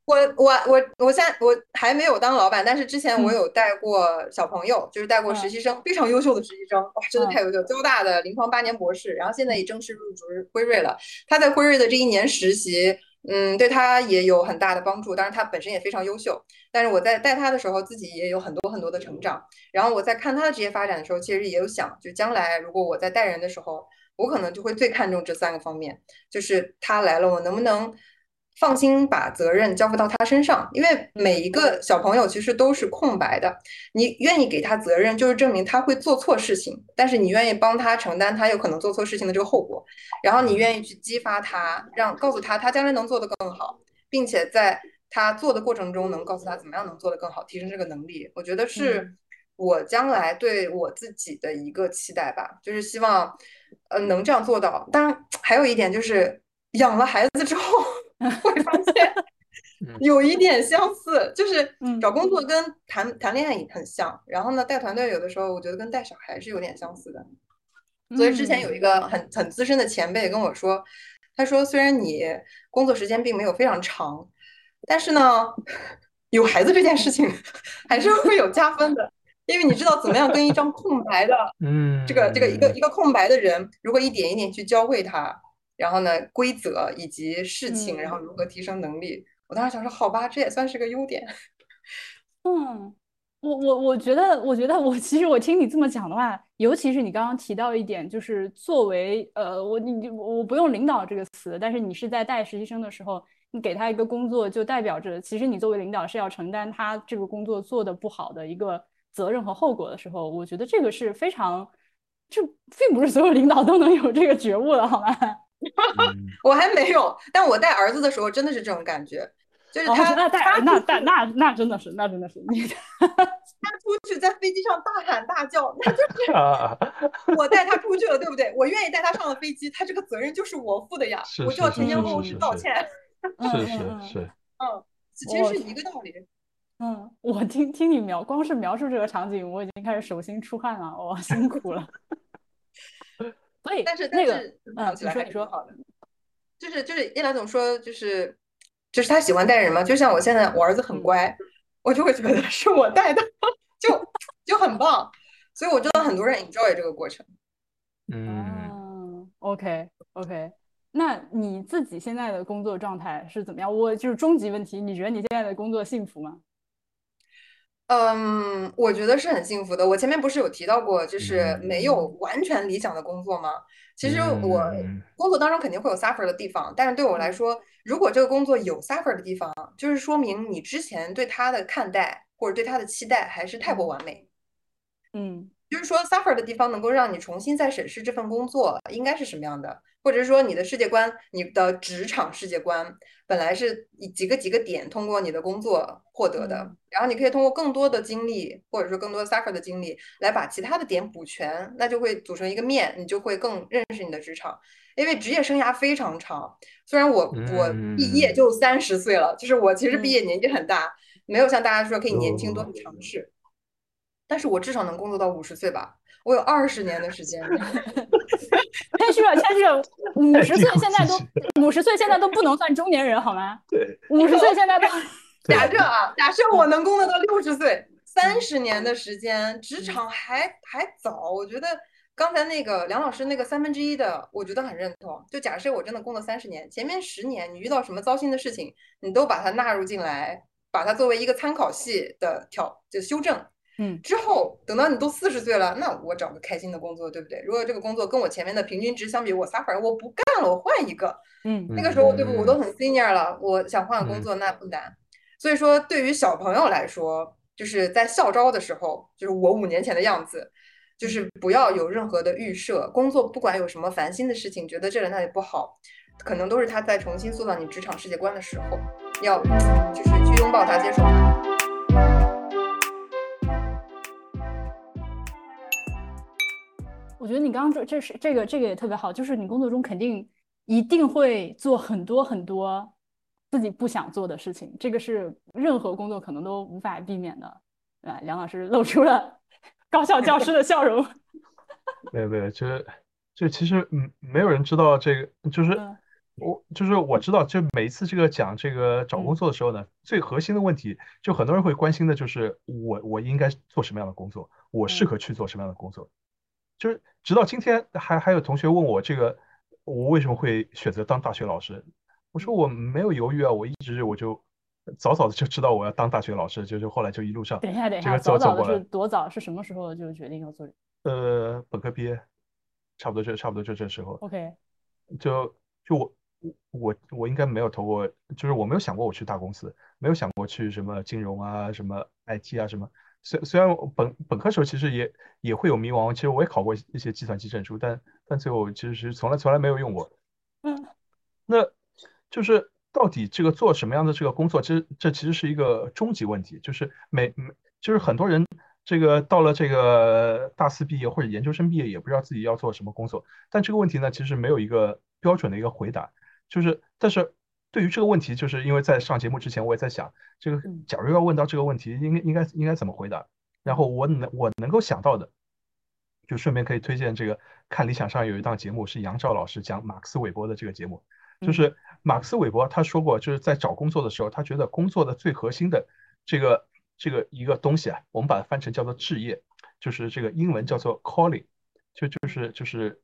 我我我我现在我还没有当老板，但是之前我有带过小朋友，就是带过实习生，非常优秀的实习生，哇，真的太优秀，交大的临床八年博士，然后现在也正式入职辉瑞了。他在辉瑞的这一年实习，嗯，对他也有很大的帮助，当然他本身也非常优秀。但是我在带他的时候，自己也有很多很多的成长。然后我在看他的职业发展的时候，其实也有想，就将来如果我在带人的时候，我可能就会最看重这三个方面，就是他来了，我能不能。放心把责任交付到他身上，因为每一个小朋友其实都是空白的。你愿意给他责任，就是证明他会做错事情，但是你愿意帮他承担他有可能做错事情的这个后果，然后你愿意去激发他，让告诉他他将来能做得更好，并且在他做的过程中能告诉他怎么样能做得更好，提升这个能力。我觉得是我将来对我自己的一个期待吧，就是希望呃能这样做到。当然，还有一点就是养了孩子之后。会发现有一点相似，就是找工作跟谈谈恋爱也很像。然后呢，带团队有的时候我觉得跟带小孩是有点相似的。所以之前有一个很很资深的前辈跟我说，他说虽然你工作时间并没有非常长，但是呢，有孩子这件事情还是会有加分的，因为你知道怎么样跟一张空白的，嗯，这个这个一个一个空白的人，如果一点一点去教会他。然后呢，规则以及事情，然后如何提升能力？我当时想说，好吧，这也算是个优点。嗯，我我我觉得，我觉得我其实我听你这么讲的话，尤其是你刚刚提到一点，就是作为呃，我你我不用领导这个词，但是你是在带实习生的时候，你给他一个工作，就代表着其实你作为领导是要承担他这个工作做的不好的一个责任和后果的时候，我觉得这个是非常，这并不是所有领导都能有这个觉悟的，好吗？我还没有，但我带儿子的时候真的是这种感觉，就是他那带那带那那真的是那真的是你他出去在飞机上大喊大叫，那就是 我带他出去了，对不对？我愿意带他上了飞机，他这个责任就是我负的呀，我就要前前后后去道歉。是是 是，嗯，其实是一个道理。嗯，我听听你描，光是描述这个场景，我已经开始手心出汗了，哇，辛苦了。所以，但是那个，嗯，你说你说好的，就是就是叶兰总说，就是就是他喜欢带人嘛，就像我现在我儿子很乖，我就会觉得是我带的，就就很棒，所以我知道很多人 enjoy 这个过程。嗯，OK OK，那你自己现在的工作状态是怎么样？我就是终极问题，你觉得你现在的工作幸福吗？嗯，我觉得是很幸福的。我前面不是有提到过，就是没有完全理想的工作吗？其实我工作当中肯定会有 suffer 的地方，但是对我来说，如果这个工作有 suffer 的地方，就是说明你之前对他的看待或者对他的期待还是太过完美。嗯，就是说 suffer 的地方能够让你重新再审视这份工作应该是什么样的，或者说你的世界观，你的职场世界观本来是以几个几个点通过你的工作获得的，然后你可以通过更多的经历，或者说更多 soccer 的经历来把其他的点补全，那就会组成一个面，你就会更认识你的职场。因为职业生涯非常长，虽然我我毕业就三十岁了，就是我其实毕业年纪很大，没有像大家说可以年轻多尝试，但是我至少能工作到五十岁吧，我有二十年的时间。谦虚了，谦虚了，五十岁现在都五十岁现在都不能算中年人好吗？对，五十岁现在都 假设啊，假设我能工作到六十岁，三十年的时间，职场还还早，我觉得。刚才那个梁老师那个三分之一的，我觉得很认同。就假设我真的工作三十年，前面十年你遇到什么糟心的事情，你都把它纳入进来，把它作为一个参考系的调就修正。嗯，之后等到你都四十岁了，那我找个开心的工作，对不对？如果这个工作跟我前面的平均值相比，我撒谎，我不干了，我换一个。嗯，那个时候对不？我都很 senior 了，我想换个工作那不难。所以说，对于小朋友来说，就是在校招的时候，就是我五年前的样子。就是不要有任何的预设，工作不管有什么烦心的事情，觉得这里那里不好，可能都是他在重新塑造你职场世界观的时候，要就是去拥抱他，接受它。我觉得你刚刚说这是这个这个也特别好，就是你工作中肯定一定会做很多很多自己不想做的事情，这个是任何工作可能都无法避免的。啊，梁老师露出了。高校教师的笑容，没 有没有，就是就其实嗯，没有人知道这个，就是我就是我知道，就每一次这个讲这个找工作的时候呢，最核心的问题，就很多人会关心的就是我我应该做什么样的工作，我适合去做什么样的工作，就是直到今天还还有同学问我这个，我为什么会选择当大学老师，我说我没有犹豫啊，我一直我就。早早的就知道我要当大学老师，就是后来就一路上。等一下，等一下，早早的是多早？是什么时候就决定要做？呃，本科毕业，差不多就差不多就这时候。OK。就就我我我应该没有投过，就是我没有想过我去大公司，没有想过去什么金融啊、什么 IT 啊什么。虽虽然本本科时候其实也也会有迷茫，其实我也考过一些计算机证书，但但最后其实是从来从来没有用过。嗯。那就是。到底这个做什么样的这个工作，其实这其实是一个终极问题，就是每每就是很多人这个到了这个大四毕业或者研究生毕业，也不知道自己要做什么工作。但这个问题呢，其实没有一个标准的一个回答。就是但是对于这个问题，就是因为在上节目之前，我也在想，这个假如要问到这个问题，应该应该应该怎么回答？然后我能我能够想到的，就顺便可以推荐这个看理想上有一档节目，是杨照老师讲马克思韦伯的这个节目。就是马克思韦伯他说过，就是在找工作的时候，他觉得工作的最核心的这个这个一个东西啊，我们把它翻成叫做置业，就是这个英文叫做 calling，就就是就是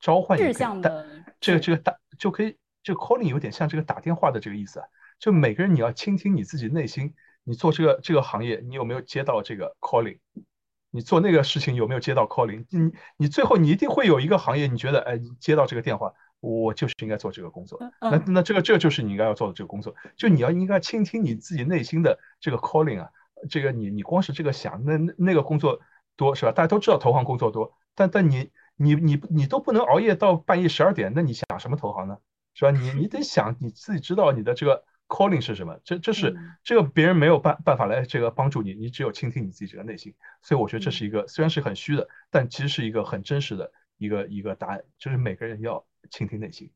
召唤志向的这个这个大就可以，这个 calling 有点像这个打电话的这个意思啊，就每个人你要倾听你自己内心，你做这个这个行业，你有没有接到这个 calling？你做那个事情有没有接到 calling？你你最后你一定会有一个行业，你觉得哎，接到这个电话。我就是应该做这个工作，那那这个这就是你应该要做的这个工作，就你要应该倾听你自己内心的这个 calling 啊，这个你你光是这个想，那那个工作多是吧？大家都知道投行工作多，但但你你你你都不能熬夜到半夜十二点，那你想什么投行呢？是吧？你你得想你自己知道你的这个 calling 是什么，这这是这个别人没有办办法来这个帮助你，你只有倾听你自己这个内心，所以我觉得这是一个虽然是很虚的，但其实是一个很真实的一个一个答案，就是每个人要。倾听内心。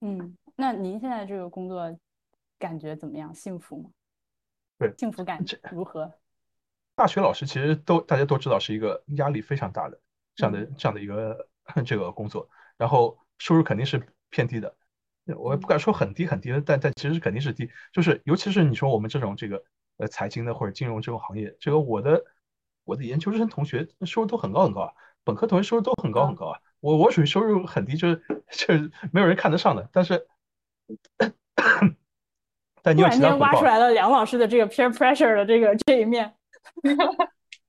嗯，那您现在这个工作感觉怎么样？幸福吗？对，幸福感如何？大学老师其实都大家都知道是一个压力非常大的这样的这样的一个这个工作，然后收入肯定是偏低的。我也不敢说很低很低，但但其实肯定是低。就是尤其是你说我们这种这个呃财经的或者金融这种行业，这个我的我的研究生同学收入都很高很高啊，本科同学收入都很高很高啊。我我属于收入很低，就是就是没有人看得上的。但是，但你有其他挖出来了梁老师的这个 peer pressure 的这个这一面。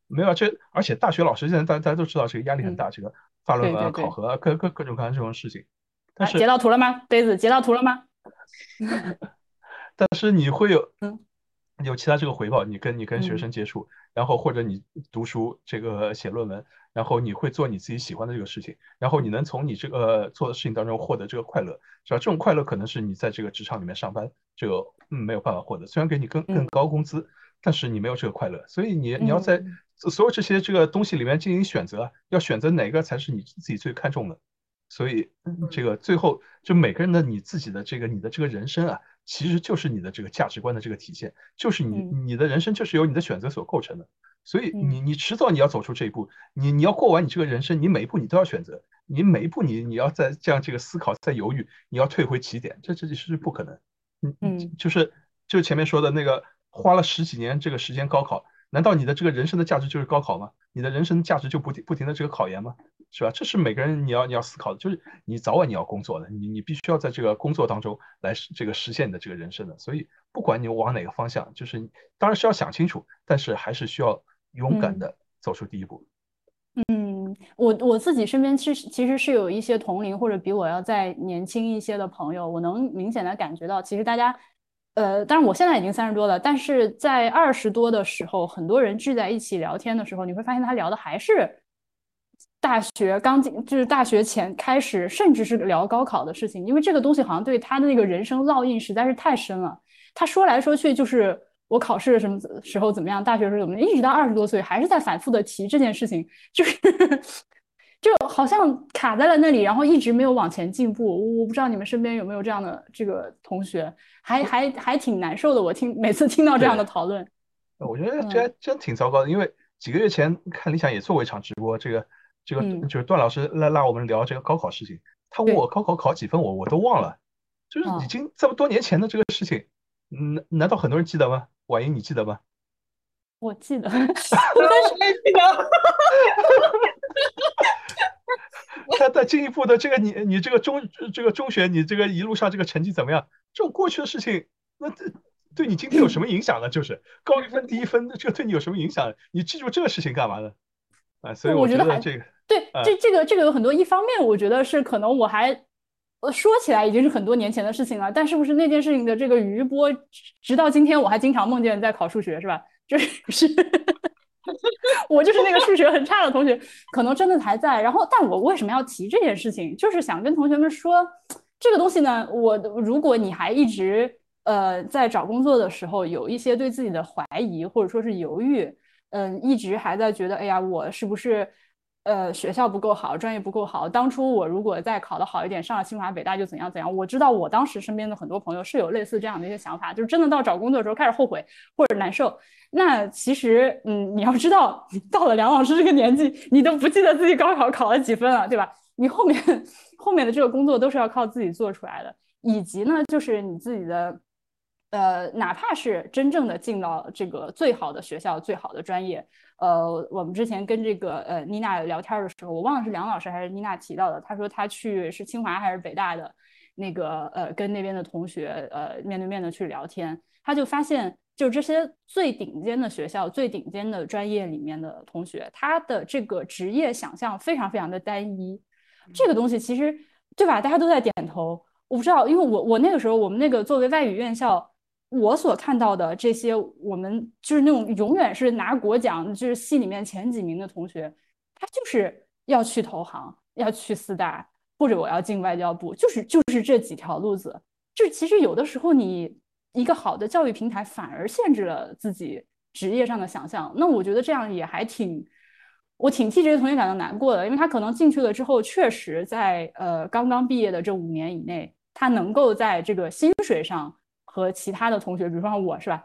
没有，这而且大学老师现在大家大家都知道这个压力很大，这个发论文、考核各各各种各样这种事情。但是截到图了吗？杯子截到图了吗？但是你会有，嗯，有其他这个回报，你跟你跟学生接触，然后或者你读书这个写论文，然后你会做你自己喜欢的这个事情，然后你能从你这个做的事情当中获得这个快乐，是吧？这种快乐可能是你在这个职场里面上班这个嗯没有办法获得，虽然给你更更高工资，但是你没有这个快乐，所以你你要在所有这些这个东西里面进行选择，要选择哪个才是你自己最看重的。所以这个最后就每个人的你自己的这个你的这个人生啊。其实就是你的这个价值观的这个体现，就是你你的人生就是由你的选择所构成的，所以你你迟早你要走出这一步，你你要过完你这个人生，你每一步你都要选择，你每一步你你要在这样这个思考，在犹豫，你要退回起点，这这是不可能，嗯嗯，就是就是前面说的那个花了十几年这个时间高考。难道你的这个人生的价值就是高考吗？你的人生价值就不停不停的这个考研吗？是吧？这是每个人你要你要思考的，就是你早晚你要工作的，你你必须要在这个工作当中来这个实现你的这个人生的。所以不管你往哪个方向，就是当然是要想清楚，但是还是需要勇敢的走出第一步。嗯，我我自己身边其实其实是有一些同龄或者比我要再年轻一些的朋友，我能明显的感觉到，其实大家。呃，但是我现在已经三十多了，但是在二十多的时候，很多人聚在一起聊天的时候，你会发现他聊的还是大学刚进，就是大学前开始，甚至是聊高考的事情，因为这个东西好像对他的那个人生烙印实在是太深了。他说来说去就是我考试什么时候怎么样，大学时候怎么样，一直到二十多岁还是在反复的提这件事情，就是。就好像卡在了那里，然后一直没有往前进步。我不知道你们身边有没有这样的这个同学，还还还挺难受的。我听每次听到这样的讨论，我觉得这真挺糟糕的。因为几个月前看理想也做过一场直播，这个这个就是段老师来拉我们聊这个高考事情。他问我高考考几分，我我都忘了，就是已经这么多年前的这个事情，难难道很多人记得吗？婉莹，你记得吗？我记得，我也记得。再再进一步的，这个你你这个中这个中学，你这个一路上这个成绩怎么样？这种过去的事情，那这对你今天有什么影响呢？就是高一分低一分，这个对你有什么影响？你记住这个事情干嘛呢？啊，所以我觉得这个对这这个这个有很多，一方面我觉得是可能我还呃说起来已经是很多年前的事情了，但是不是那件事情的这个余波，直到今天我还经常梦见在考数学，是吧？就 是。我就是那个数学很差的同学，可能真的还在。然后，但我为什么要提这件事情？就是想跟同学们说，这个东西呢，我如果你还一直呃在找工作的时候有一些对自己的怀疑或者说是犹豫，嗯，一直还在觉得，哎呀，我是不是？呃，学校不够好，专业不够好。当初我如果再考得好一点，上了清华北大就怎样怎样。我知道我当时身边的很多朋友是有类似这样的一些想法，就是真的到找工作的时候开始后悔或者难受。那其实，嗯，你要知道，到了梁老师这个年纪，你都不记得自己高考考了几分了，对吧？你后面后面的这个工作都是要靠自己做出来的，以及呢，就是你自己的。呃，哪怕是真正的进到这个最好的学校、最好的专业，呃，我们之前跟这个呃妮娜聊天的时候，我忘了是梁老师还是妮娜提到的，他说他去是清华还是北大的，那个呃跟那边的同学呃面对面的去聊天，他就发现，就这些最顶尖的学校、最顶尖的专业里面的同学，他的这个职业想象非常非常的单一，这个东西其实对吧？大家都在点头，我不知道，因为我我那个时候我们那个作为外语院校。我所看到的这些，我们就是那种永远是拿国奖，就是系里面前几名的同学，他就是要去投行，要去四大，或者我要进外交部，就是就是这几条路子。就其实有的时候，你一个好的教育平台反而限制了自己职业上的想象。那我觉得这样也还挺，我挺替这些同学感到难过的，因为他可能进去了之后，确实在呃刚刚毕业的这五年以内，他能够在这个薪水上。和其他的同学，比如说我是吧，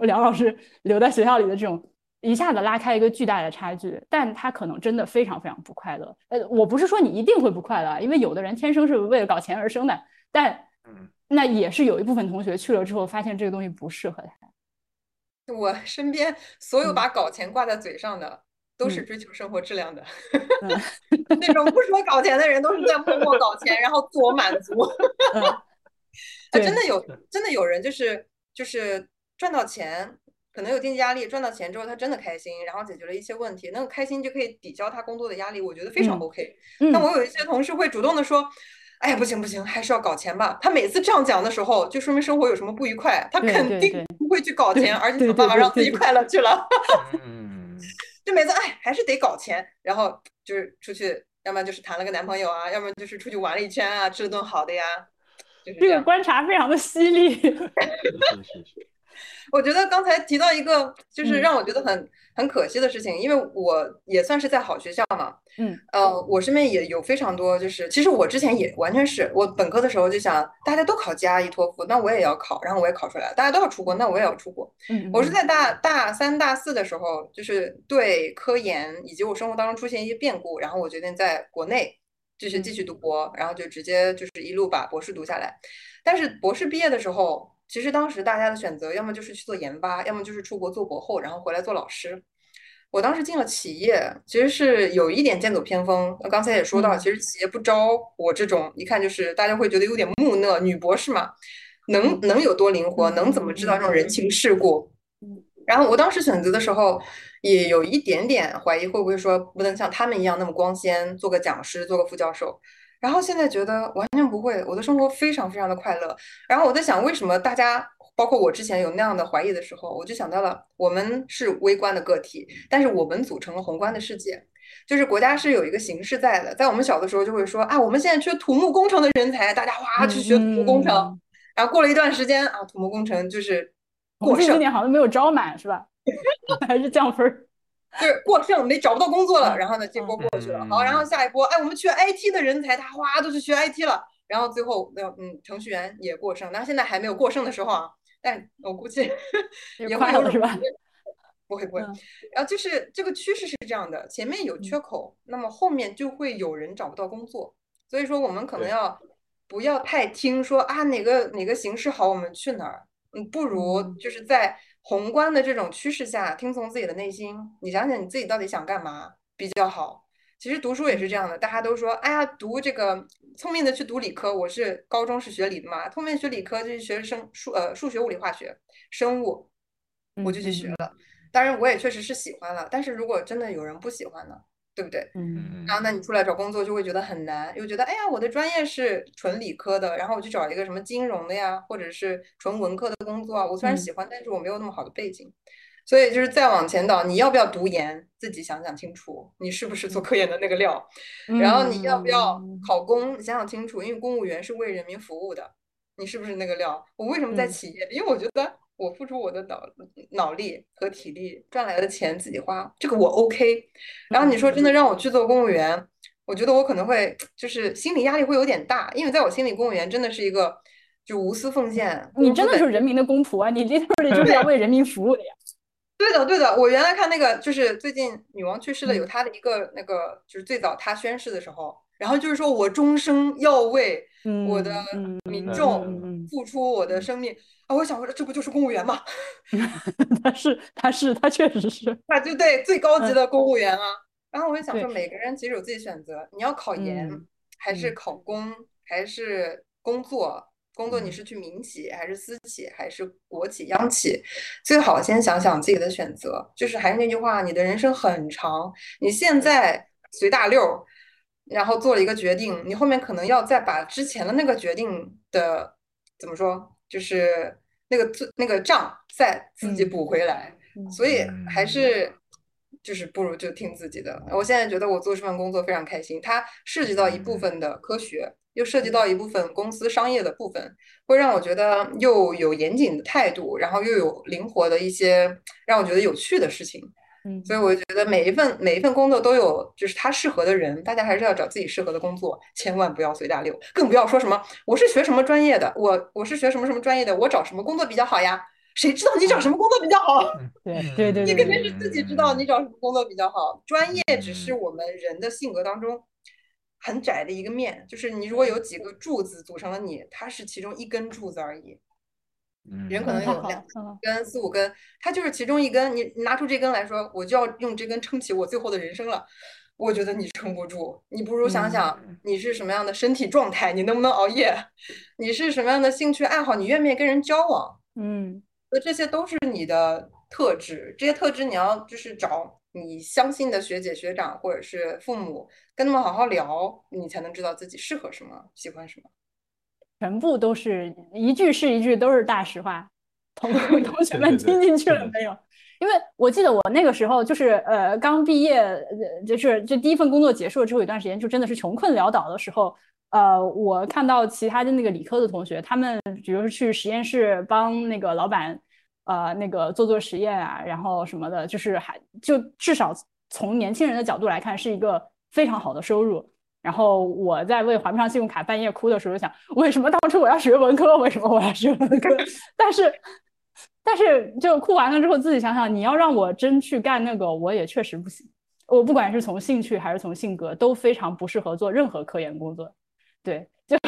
梁老师 留在学校里的这种，一下子拉开一个巨大的差距，但他可能真的非常非常不快乐。呃，我不是说你一定会不快乐，因为有的人天生是为了搞钱而生的，但那也是有一部分同学去了之后，发现这个东西不适合他。我身边所有把搞钱挂在嘴上的，都是追求生活质量的，那种不说搞钱的人，都是在默默搞钱，然后自我满足。啊，真的有，真的有人就是就是赚到钱，可能有经济压力，赚到钱之后他真的开心，然后解决了一些问题，那个开心就可以抵消他工作的压力，我觉得非常 OK。但我有一些同事会主动的说，哎呀，不行不行，还是要搞钱吧。他每次这样讲的时候，就说明生活有什么不愉快，他肯定不会去搞钱，而且想办法让自己快乐去了。嗯，就每次哎，还是得搞钱，然后就是出去，要么就是谈了个男朋友啊，要么就是出去玩了一圈啊，吃了顿好的呀。这个观察非常的犀利。是是是。我觉得刚才提到一个，就是让我觉得很很可惜的事情，因为我也算是在好学校嘛，嗯，呃，我身边也有非常多，就是其实我之前也完全是我本科的时候就想，大家都考 GRE 托福，那我也要考，然后我也考出来了，大家都要出国，那我也要出国。嗯，我是在大大三、大四的时候，就是对科研以及我生活当中出现一些变故，然后我决定在国内就是继续读博，然后就直接就是一路把博士读下来。但是博士毕业的时候。其实当时大家的选择，要么就是去做研发，要么就是出国做博后，然后回来做老师。我当时进了企业，其实是有一点剑走偏锋。刚才也说到，其实企业不招我这种，一看就是大家会觉得有点木讷女博士嘛，能能有多灵活，能怎么知道这种人情世故？然后我当时选择的时候，也有一点点怀疑，会不会说不能像他们一样那么光鲜，做个讲师，做个副教授。然后现在觉得完全不会，我的生活非常非常的快乐。然后我在想，为什么大家，包括我之前有那样的怀疑的时候，我就想到了，我们是微观的个体，但是我们组成了宏观的世界。就是国家是有一个形式在的，在我们小的时候就会说啊，我们现在缺土木工程的人才，大家哗去学土木工程。然后过了一段时间啊，土木工程就是过剩，今年好像没有招满是吧？还是降分儿？就是过剩，没找不到工作了，然后呢，这波过去了，好，然后下一波，哎，我们缺 IT 的人才，他哗都去学 IT 了，然后最后那嗯，程序员也过剩，那现在还没有过剩的时候啊，但我估计也会有是吧？不会不会，然后就是这个趋势是这样的，前面有缺口，那么后面就会有人找不到工作，所以说我们可能要不要太听说啊哪个哪个形势好，我们去哪儿，嗯，不如就是在。宏观的这种趋势下，听从自己的内心，你想想你自己到底想干嘛比较好。其实读书也是这样的，大家都说，哎呀，读这个聪明的去读理科。我是高中是学理的嘛，聪明学理科就是学生数呃数学、物理、化学、生物，我就去学了。当然我也确实是喜欢了，但是如果真的有人不喜欢呢？对不对？嗯，然后那你出来找工作就会觉得很难，又觉得哎呀，我的专业是纯理科的，然后我去找一个什么金融的呀，或者是纯文科的工作啊，我虽然喜欢，但是我没有那么好的背景，所以就是再往前倒，你要不要读研，自己想想清楚，你是不是做科研的那个料，然后你要不要考公，你想想清楚，因为公务员是为人民服务的，你是不是那个料？我为什么在企业？因为我觉得。我付出我的脑脑力和体力赚来的钱自己花，这个我 OK。然后你说真的让我去做公务员，我觉得我可能会就是心理压力会有点大，因为在我心里公务员真的是一个就无私奉献。你真的是人民的公仆啊！你 literally 就是要为人民服务的呀。对的，对的。我原来看那个就是最近女王去世了，有她的一个那个就是最早她宣誓的时候，然后就是说我终生要为我的民众付出我的生命。啊，我想说，这不就是公务员吗？他是，他是，他确实是，那就对最高级的公务员啊。然后我就想说，每个人其实有自己选择，你要考研，还是考公，还是工作？工作你是去民企，还是私企，还是国企、央企？最好先想想自己的选择。就是还是那句话，你的人生很长，你现在随大溜，然后做了一个决定，你后面可能要再把之前的那个决定的怎么说？就是那个字那个账再自己补回来，所以还是就是不如就听自己的。我现在觉得我做这份工作非常开心，它涉及到一部分的科学，又涉及到一部分公司商业的部分，会让我觉得又有严谨的态度，然后又有灵活的一些让我觉得有趣的事情。所以我觉得每一份每一份工作都有就是他适合的人，大家还是要找自己适合的工作，千万不要随大流，更不要说什么我是学什么专业的，我我是学什么什么专业的，我找什么工作比较好呀？谁知道你找什么工作比较好？对对对，你肯定是自己知道你找什么工作比较好。专业只是我们人的性格当中很窄的一个面，就是你如果有几个柱子组成了你，它是其中一根柱子而已。人可能有两根、四五根，他就是其中一根。你拿出这根来说，我就要用这根撑起我最后的人生了。我觉得你撑不住，你不如想想你是什么样的身体状态，你能不能熬夜？你是什么样的兴趣爱好？你愿不愿意跟人交往？嗯，那这些都是你的特质，这些特质你要就是找你相信的学姐学长或者是父母，跟他们好好聊，你才能知道自己适合什么，喜欢什么。全部都是一句是一句，都是大实话。同 同学们听进去了没有？因为我记得我那个时候就是呃刚毕业，就是这第一份工作结束了之后，有段时间就真的是穷困潦倒的时候。呃，我看到其他的那个理科的同学，他们比如说去实验室帮那个老板，呃，那个做做实验啊，然后什么的，就是还就至少从年轻人的角度来看，是一个非常好的收入。然后我在为还不上信用卡半夜哭的时候，想为什么当初我要学文科？为什么我要学文科？但是，但是就哭完了之后，自己想想，你要让我真去干那个，我也确实不行。我不管是从兴趣还是从性格，都非常不适合做任何科研工作。对，就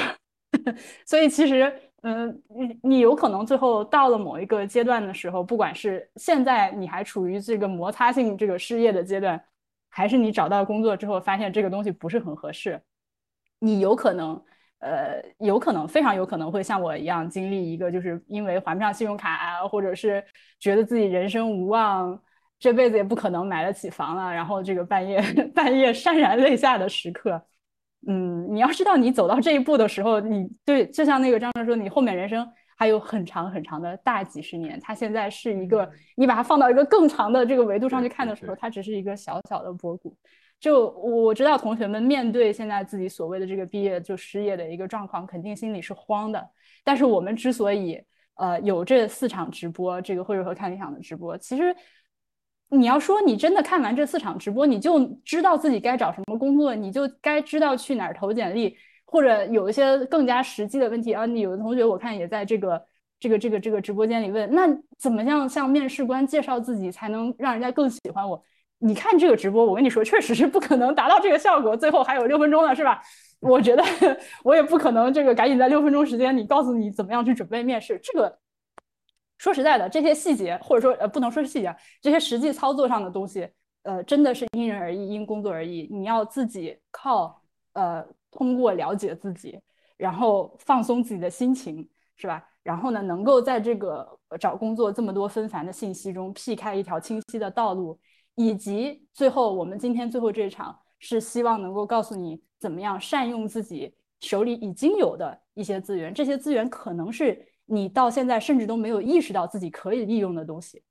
所以其实，嗯，你你有可能最后到了某一个阶段的时候，不管是现在你还处于这个摩擦性这个失业的阶段，还是你找到工作之后发现这个东西不是很合适，你有可能，呃，有可能非常有可能会像我一样经历一个，就是因为还不上信用卡啊，或者是觉得自己人生无望，这辈子也不可能买得起房了，然后这个半夜 半夜潸然泪下的时刻。嗯，你要知道，你走到这一步的时候，你对，就像那个张哲说，你后面人生还有很长很长的大几十年。它现在是一个，你把它放到一个更长的这个维度上去看的时候，它只是一个小小的波谷。就我知道，同学们面对现在自己所谓的这个毕业就失业的一个状况，肯定心里是慌的。但是我们之所以呃有这四场直播，这个会和看理想的直播，其实。你要说你真的看完这四场直播，你就知道自己该找什么工作，你就该知道去哪儿投简历，或者有一些更加实际的问题啊。你有的同学我看也在这个这个这个这个直播间里问，那怎么样向面试官介绍自己才能让人家更喜欢我？你看这个直播，我跟你说，确实是不可能达到这个效果。最后还有六分钟了，是吧？我觉得我也不可能这个赶紧在六分钟时间里告诉你怎么样去准备面试这个。说实在的，这些细节或者说呃不能说是细节，这些实际操作上的东西，呃真的是因人而异，因工作而异。你要自己靠呃通过了解自己，然后放松自己的心情，是吧？然后呢，能够在这个找工作这么多纷繁的信息中辟开一条清晰的道路，以及最后我们今天最后这一场是希望能够告诉你怎么样善用自己手里已经有的一些资源，这些资源可能是。你到现在甚至都没有意识到自己可以利用的东西，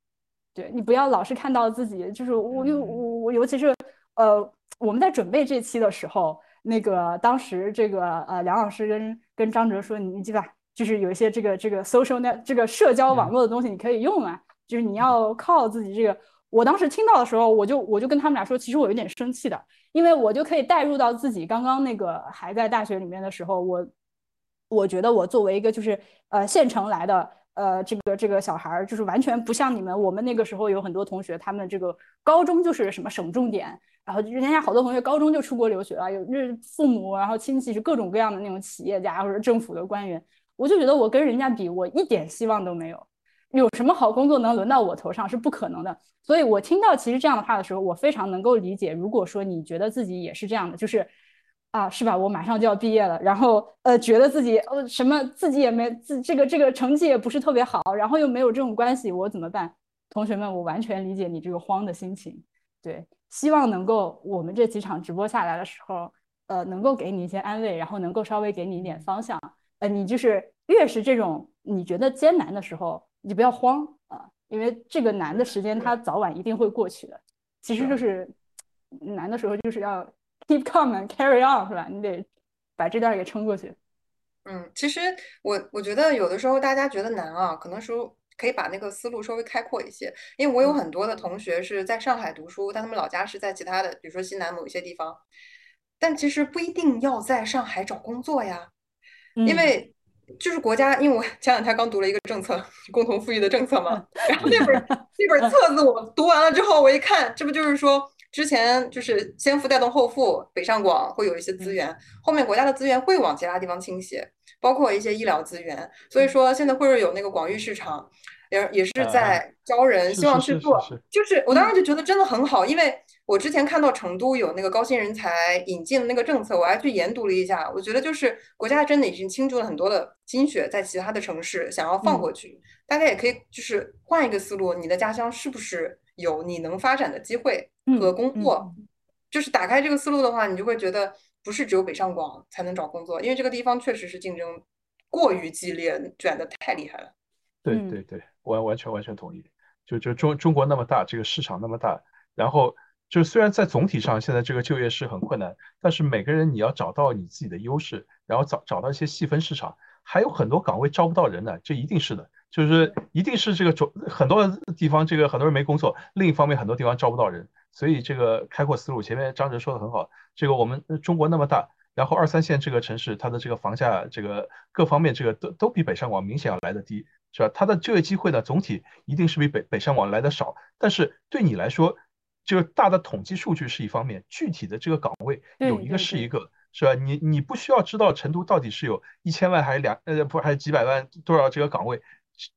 对你不要老是看到自己就是我又，我我尤其是呃，我们在准备这期的时候，那个当时这个呃梁老师跟跟张哲说，你你记吧，就是有一些这个这个 social net 这个社交网络的东西你可以用啊，就是你要靠自己这个。我当时听到的时候，我就我就跟他们俩说，其实我有点生气的，因为我就可以带入到自己刚刚那个还在大学里面的时候，我。我觉得我作为一个就是呃县城来的呃这个这个小孩儿，就是完全不像你们。我们那个时候有很多同学，他们这个高中就是什么省重点，然后人家好多同学高中就出国留学了，有是父母然后亲戚是各种各样的那种企业家或者政府的官员。我就觉得我跟人家比，我一点希望都没有。有什么好工作能轮到我头上是不可能的。所以我听到其实这样的话的时候，我非常能够理解。如果说你觉得自己也是这样的，就是。啊，是吧？我马上就要毕业了，然后呃，觉得自己呃什么自己也没自这个这个成绩也不是特别好，然后又没有这种关系，我怎么办？同学们，我完全理解你这个慌的心情。对，希望能够我们这几场直播下来的时候，呃，能够给你一些安慰，然后能够稍微给你一点方向。呃，你就是越是这种你觉得艰难的时候，你不要慌啊，因为这个难的时间它早晚一定会过去的。其实就是难的时候就是要。Keep calm and carry on，是吧？你得把这段给撑过去。嗯，其实我我觉得有的时候大家觉得难啊，可能说可以把那个思路稍微开阔一些。因为我有很多的同学是在上海读书，但他们老家是在其他的，比如说西南某一些地方。但其实不一定要在上海找工作呀，因为就是国家，因为我前两天刚读了一个政策，共同富裕的政策嘛。然后那本那本册子我读完了之后，我一看，这不就是说。之前就是先富带动后富，北上广会有一些资源，后后面国家的资源会往其他地方倾斜，包括一些医疗资源。所以说现在辉瑞有那个广域市场，也也是在招人，希望去做。就是我当时就觉得真的很好，因为我之前看到成都有那个高新人才引进的那个政策，我还去研读了一下。我觉得就是国家真的已经倾注了很多的心血在其他的城市，想要放过去。大家也可以就是换一个思路，你的家乡是不是有你能发展的机会和工作？就是打开这个思路的话，你就会觉得不是只有北上广才能找工作，因为这个地方确实是竞争过于激烈，卷的太厉害了。对对对，完完全完全同意。就就中中国那么大，这个市场那么大，然后就虽然在总体上现在这个就业是很困难，但是每个人你要找到你自己的优势，然后找找到一些细分市场，还有很多岗位招不到人呢，这一定是的，就是一定是这个种很多地方这个很多人没工作，另一方面很多地方招不到人。所以这个开阔思路，前面张哲说的很好。这个我们中国那么大，然后二三线这个城市，它的这个房价，这个各方面这个都都比北上广明显要来的低，是吧？它的就业机会呢，总体一定是比北北上广来的少。但是对你来说，这个大的统计数据是一方面，具体的这个岗位有一个是一个，是吧？你你不需要知道成都到底是有一千万还是两呃不还是几百万多少这个岗位，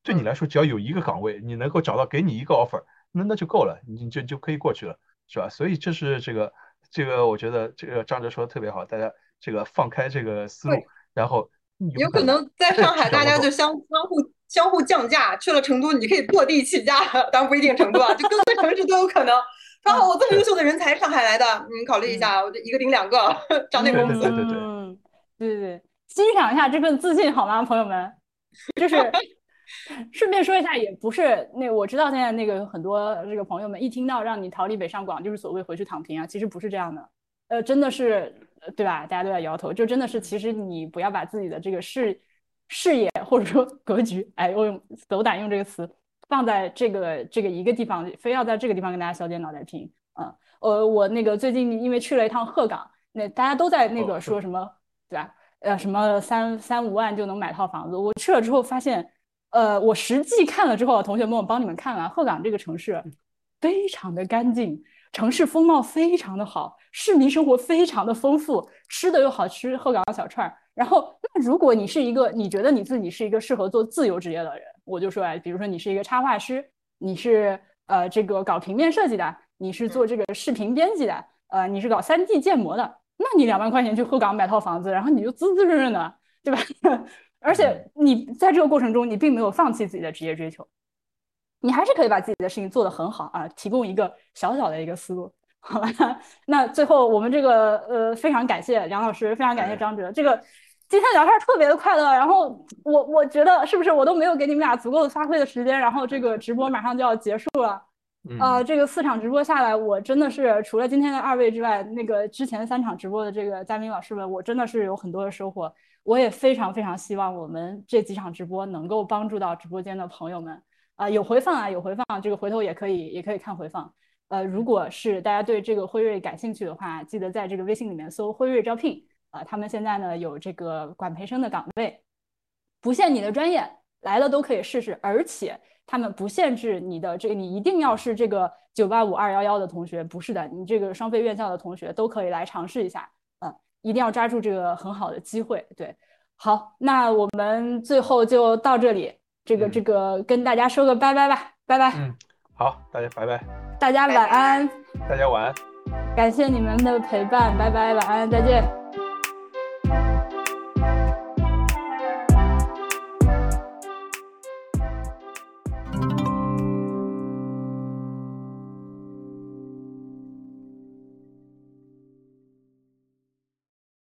对你来说只要有一个岗位，你能够找到给你一个 offer。那那就够了，你就就可以过去了，是吧？所以这是这个这个，我觉得这个张哲说的特别好，大家这个放开这个思路，然后有可能在上海大家就相相互相互降价，去了成都你可以坐地起价，当然不一定成都啊，就各个城市都有可能。刚好我这么优秀的人才上海来的，你考虑一下，我就一个顶两个，涨点工资。对对对对对对，欣赏一下这份自信好吗，朋友们？就是。顺便说一下，也不是那我知道现在那个很多这个朋友们一听到让你逃离北上广，就是所谓回去躺平啊，其实不是这样的，呃，真的是对吧？大家都在摇头，就真的是其实你不要把自己的这个视视野或者说格局，哎，我用斗胆用这个词放在这个这个一个地方，非要在这个地方跟大家削尖脑袋拼，嗯，呃，我那个最近因为去了一趟鹤岗，那大家都在那个说什么对吧？呃，什么三三五万就能买套房子，我去了之后发现。呃，我实际看了之后，同学们，我帮你们看了鹤岗这个城市，非常的干净，城市风貌非常的好，市民生活非常的丰富，吃的又好吃，鹤岗小串儿。然后，那如果你是一个，你觉得你自己是一个适合做自由职业的人，我就说，哎，比如说你是一个插画师，你是呃这个搞平面设计的，你是做这个视频编辑的，呃，你是搞三 D 建模的，那你两万块钱去鹤岗买套房子，然后你就滋滋润润的，对吧？而且你在这个过程中，你并没有放弃自己的职业追求，你还是可以把自己的事情做得很好啊！提供一个小小的一个思路，好吧？那最后我们这个呃，非常感谢梁老师，非常感谢张哲，这个今天聊天特别的快乐。然后我我觉得是不是我都没有给你们俩足够的发挥的时间？然后这个直播马上就要结束了，啊，这个四场直播下来，我真的是除了今天的二位之外，那个之前三场直播的这个嘉宾老师们，我真的是有很多的收获。我也非常非常希望我们这几场直播能够帮助到直播间的朋友们啊，有回放啊，有回放，这个回头也可以也可以看回放。呃，如果是大家对这个辉瑞感兴趣的话，记得在这个微信里面搜辉瑞招聘啊，他们现在呢有这个管培生的岗位，不限你的专业，来了都可以试试，而且他们不限制你的这个，你一定要是这个九八五二幺幺的同学，不是的，你这个双非院校的同学都可以来尝试一下。一定要抓住这个很好的机会，对，好，那我们最后就到这里，这个这个跟大家说个拜拜吧，拜拜。嗯，好，大家拜拜，大家晚安，大家晚安，感谢你们的陪伴，拜拜，晚安，再见。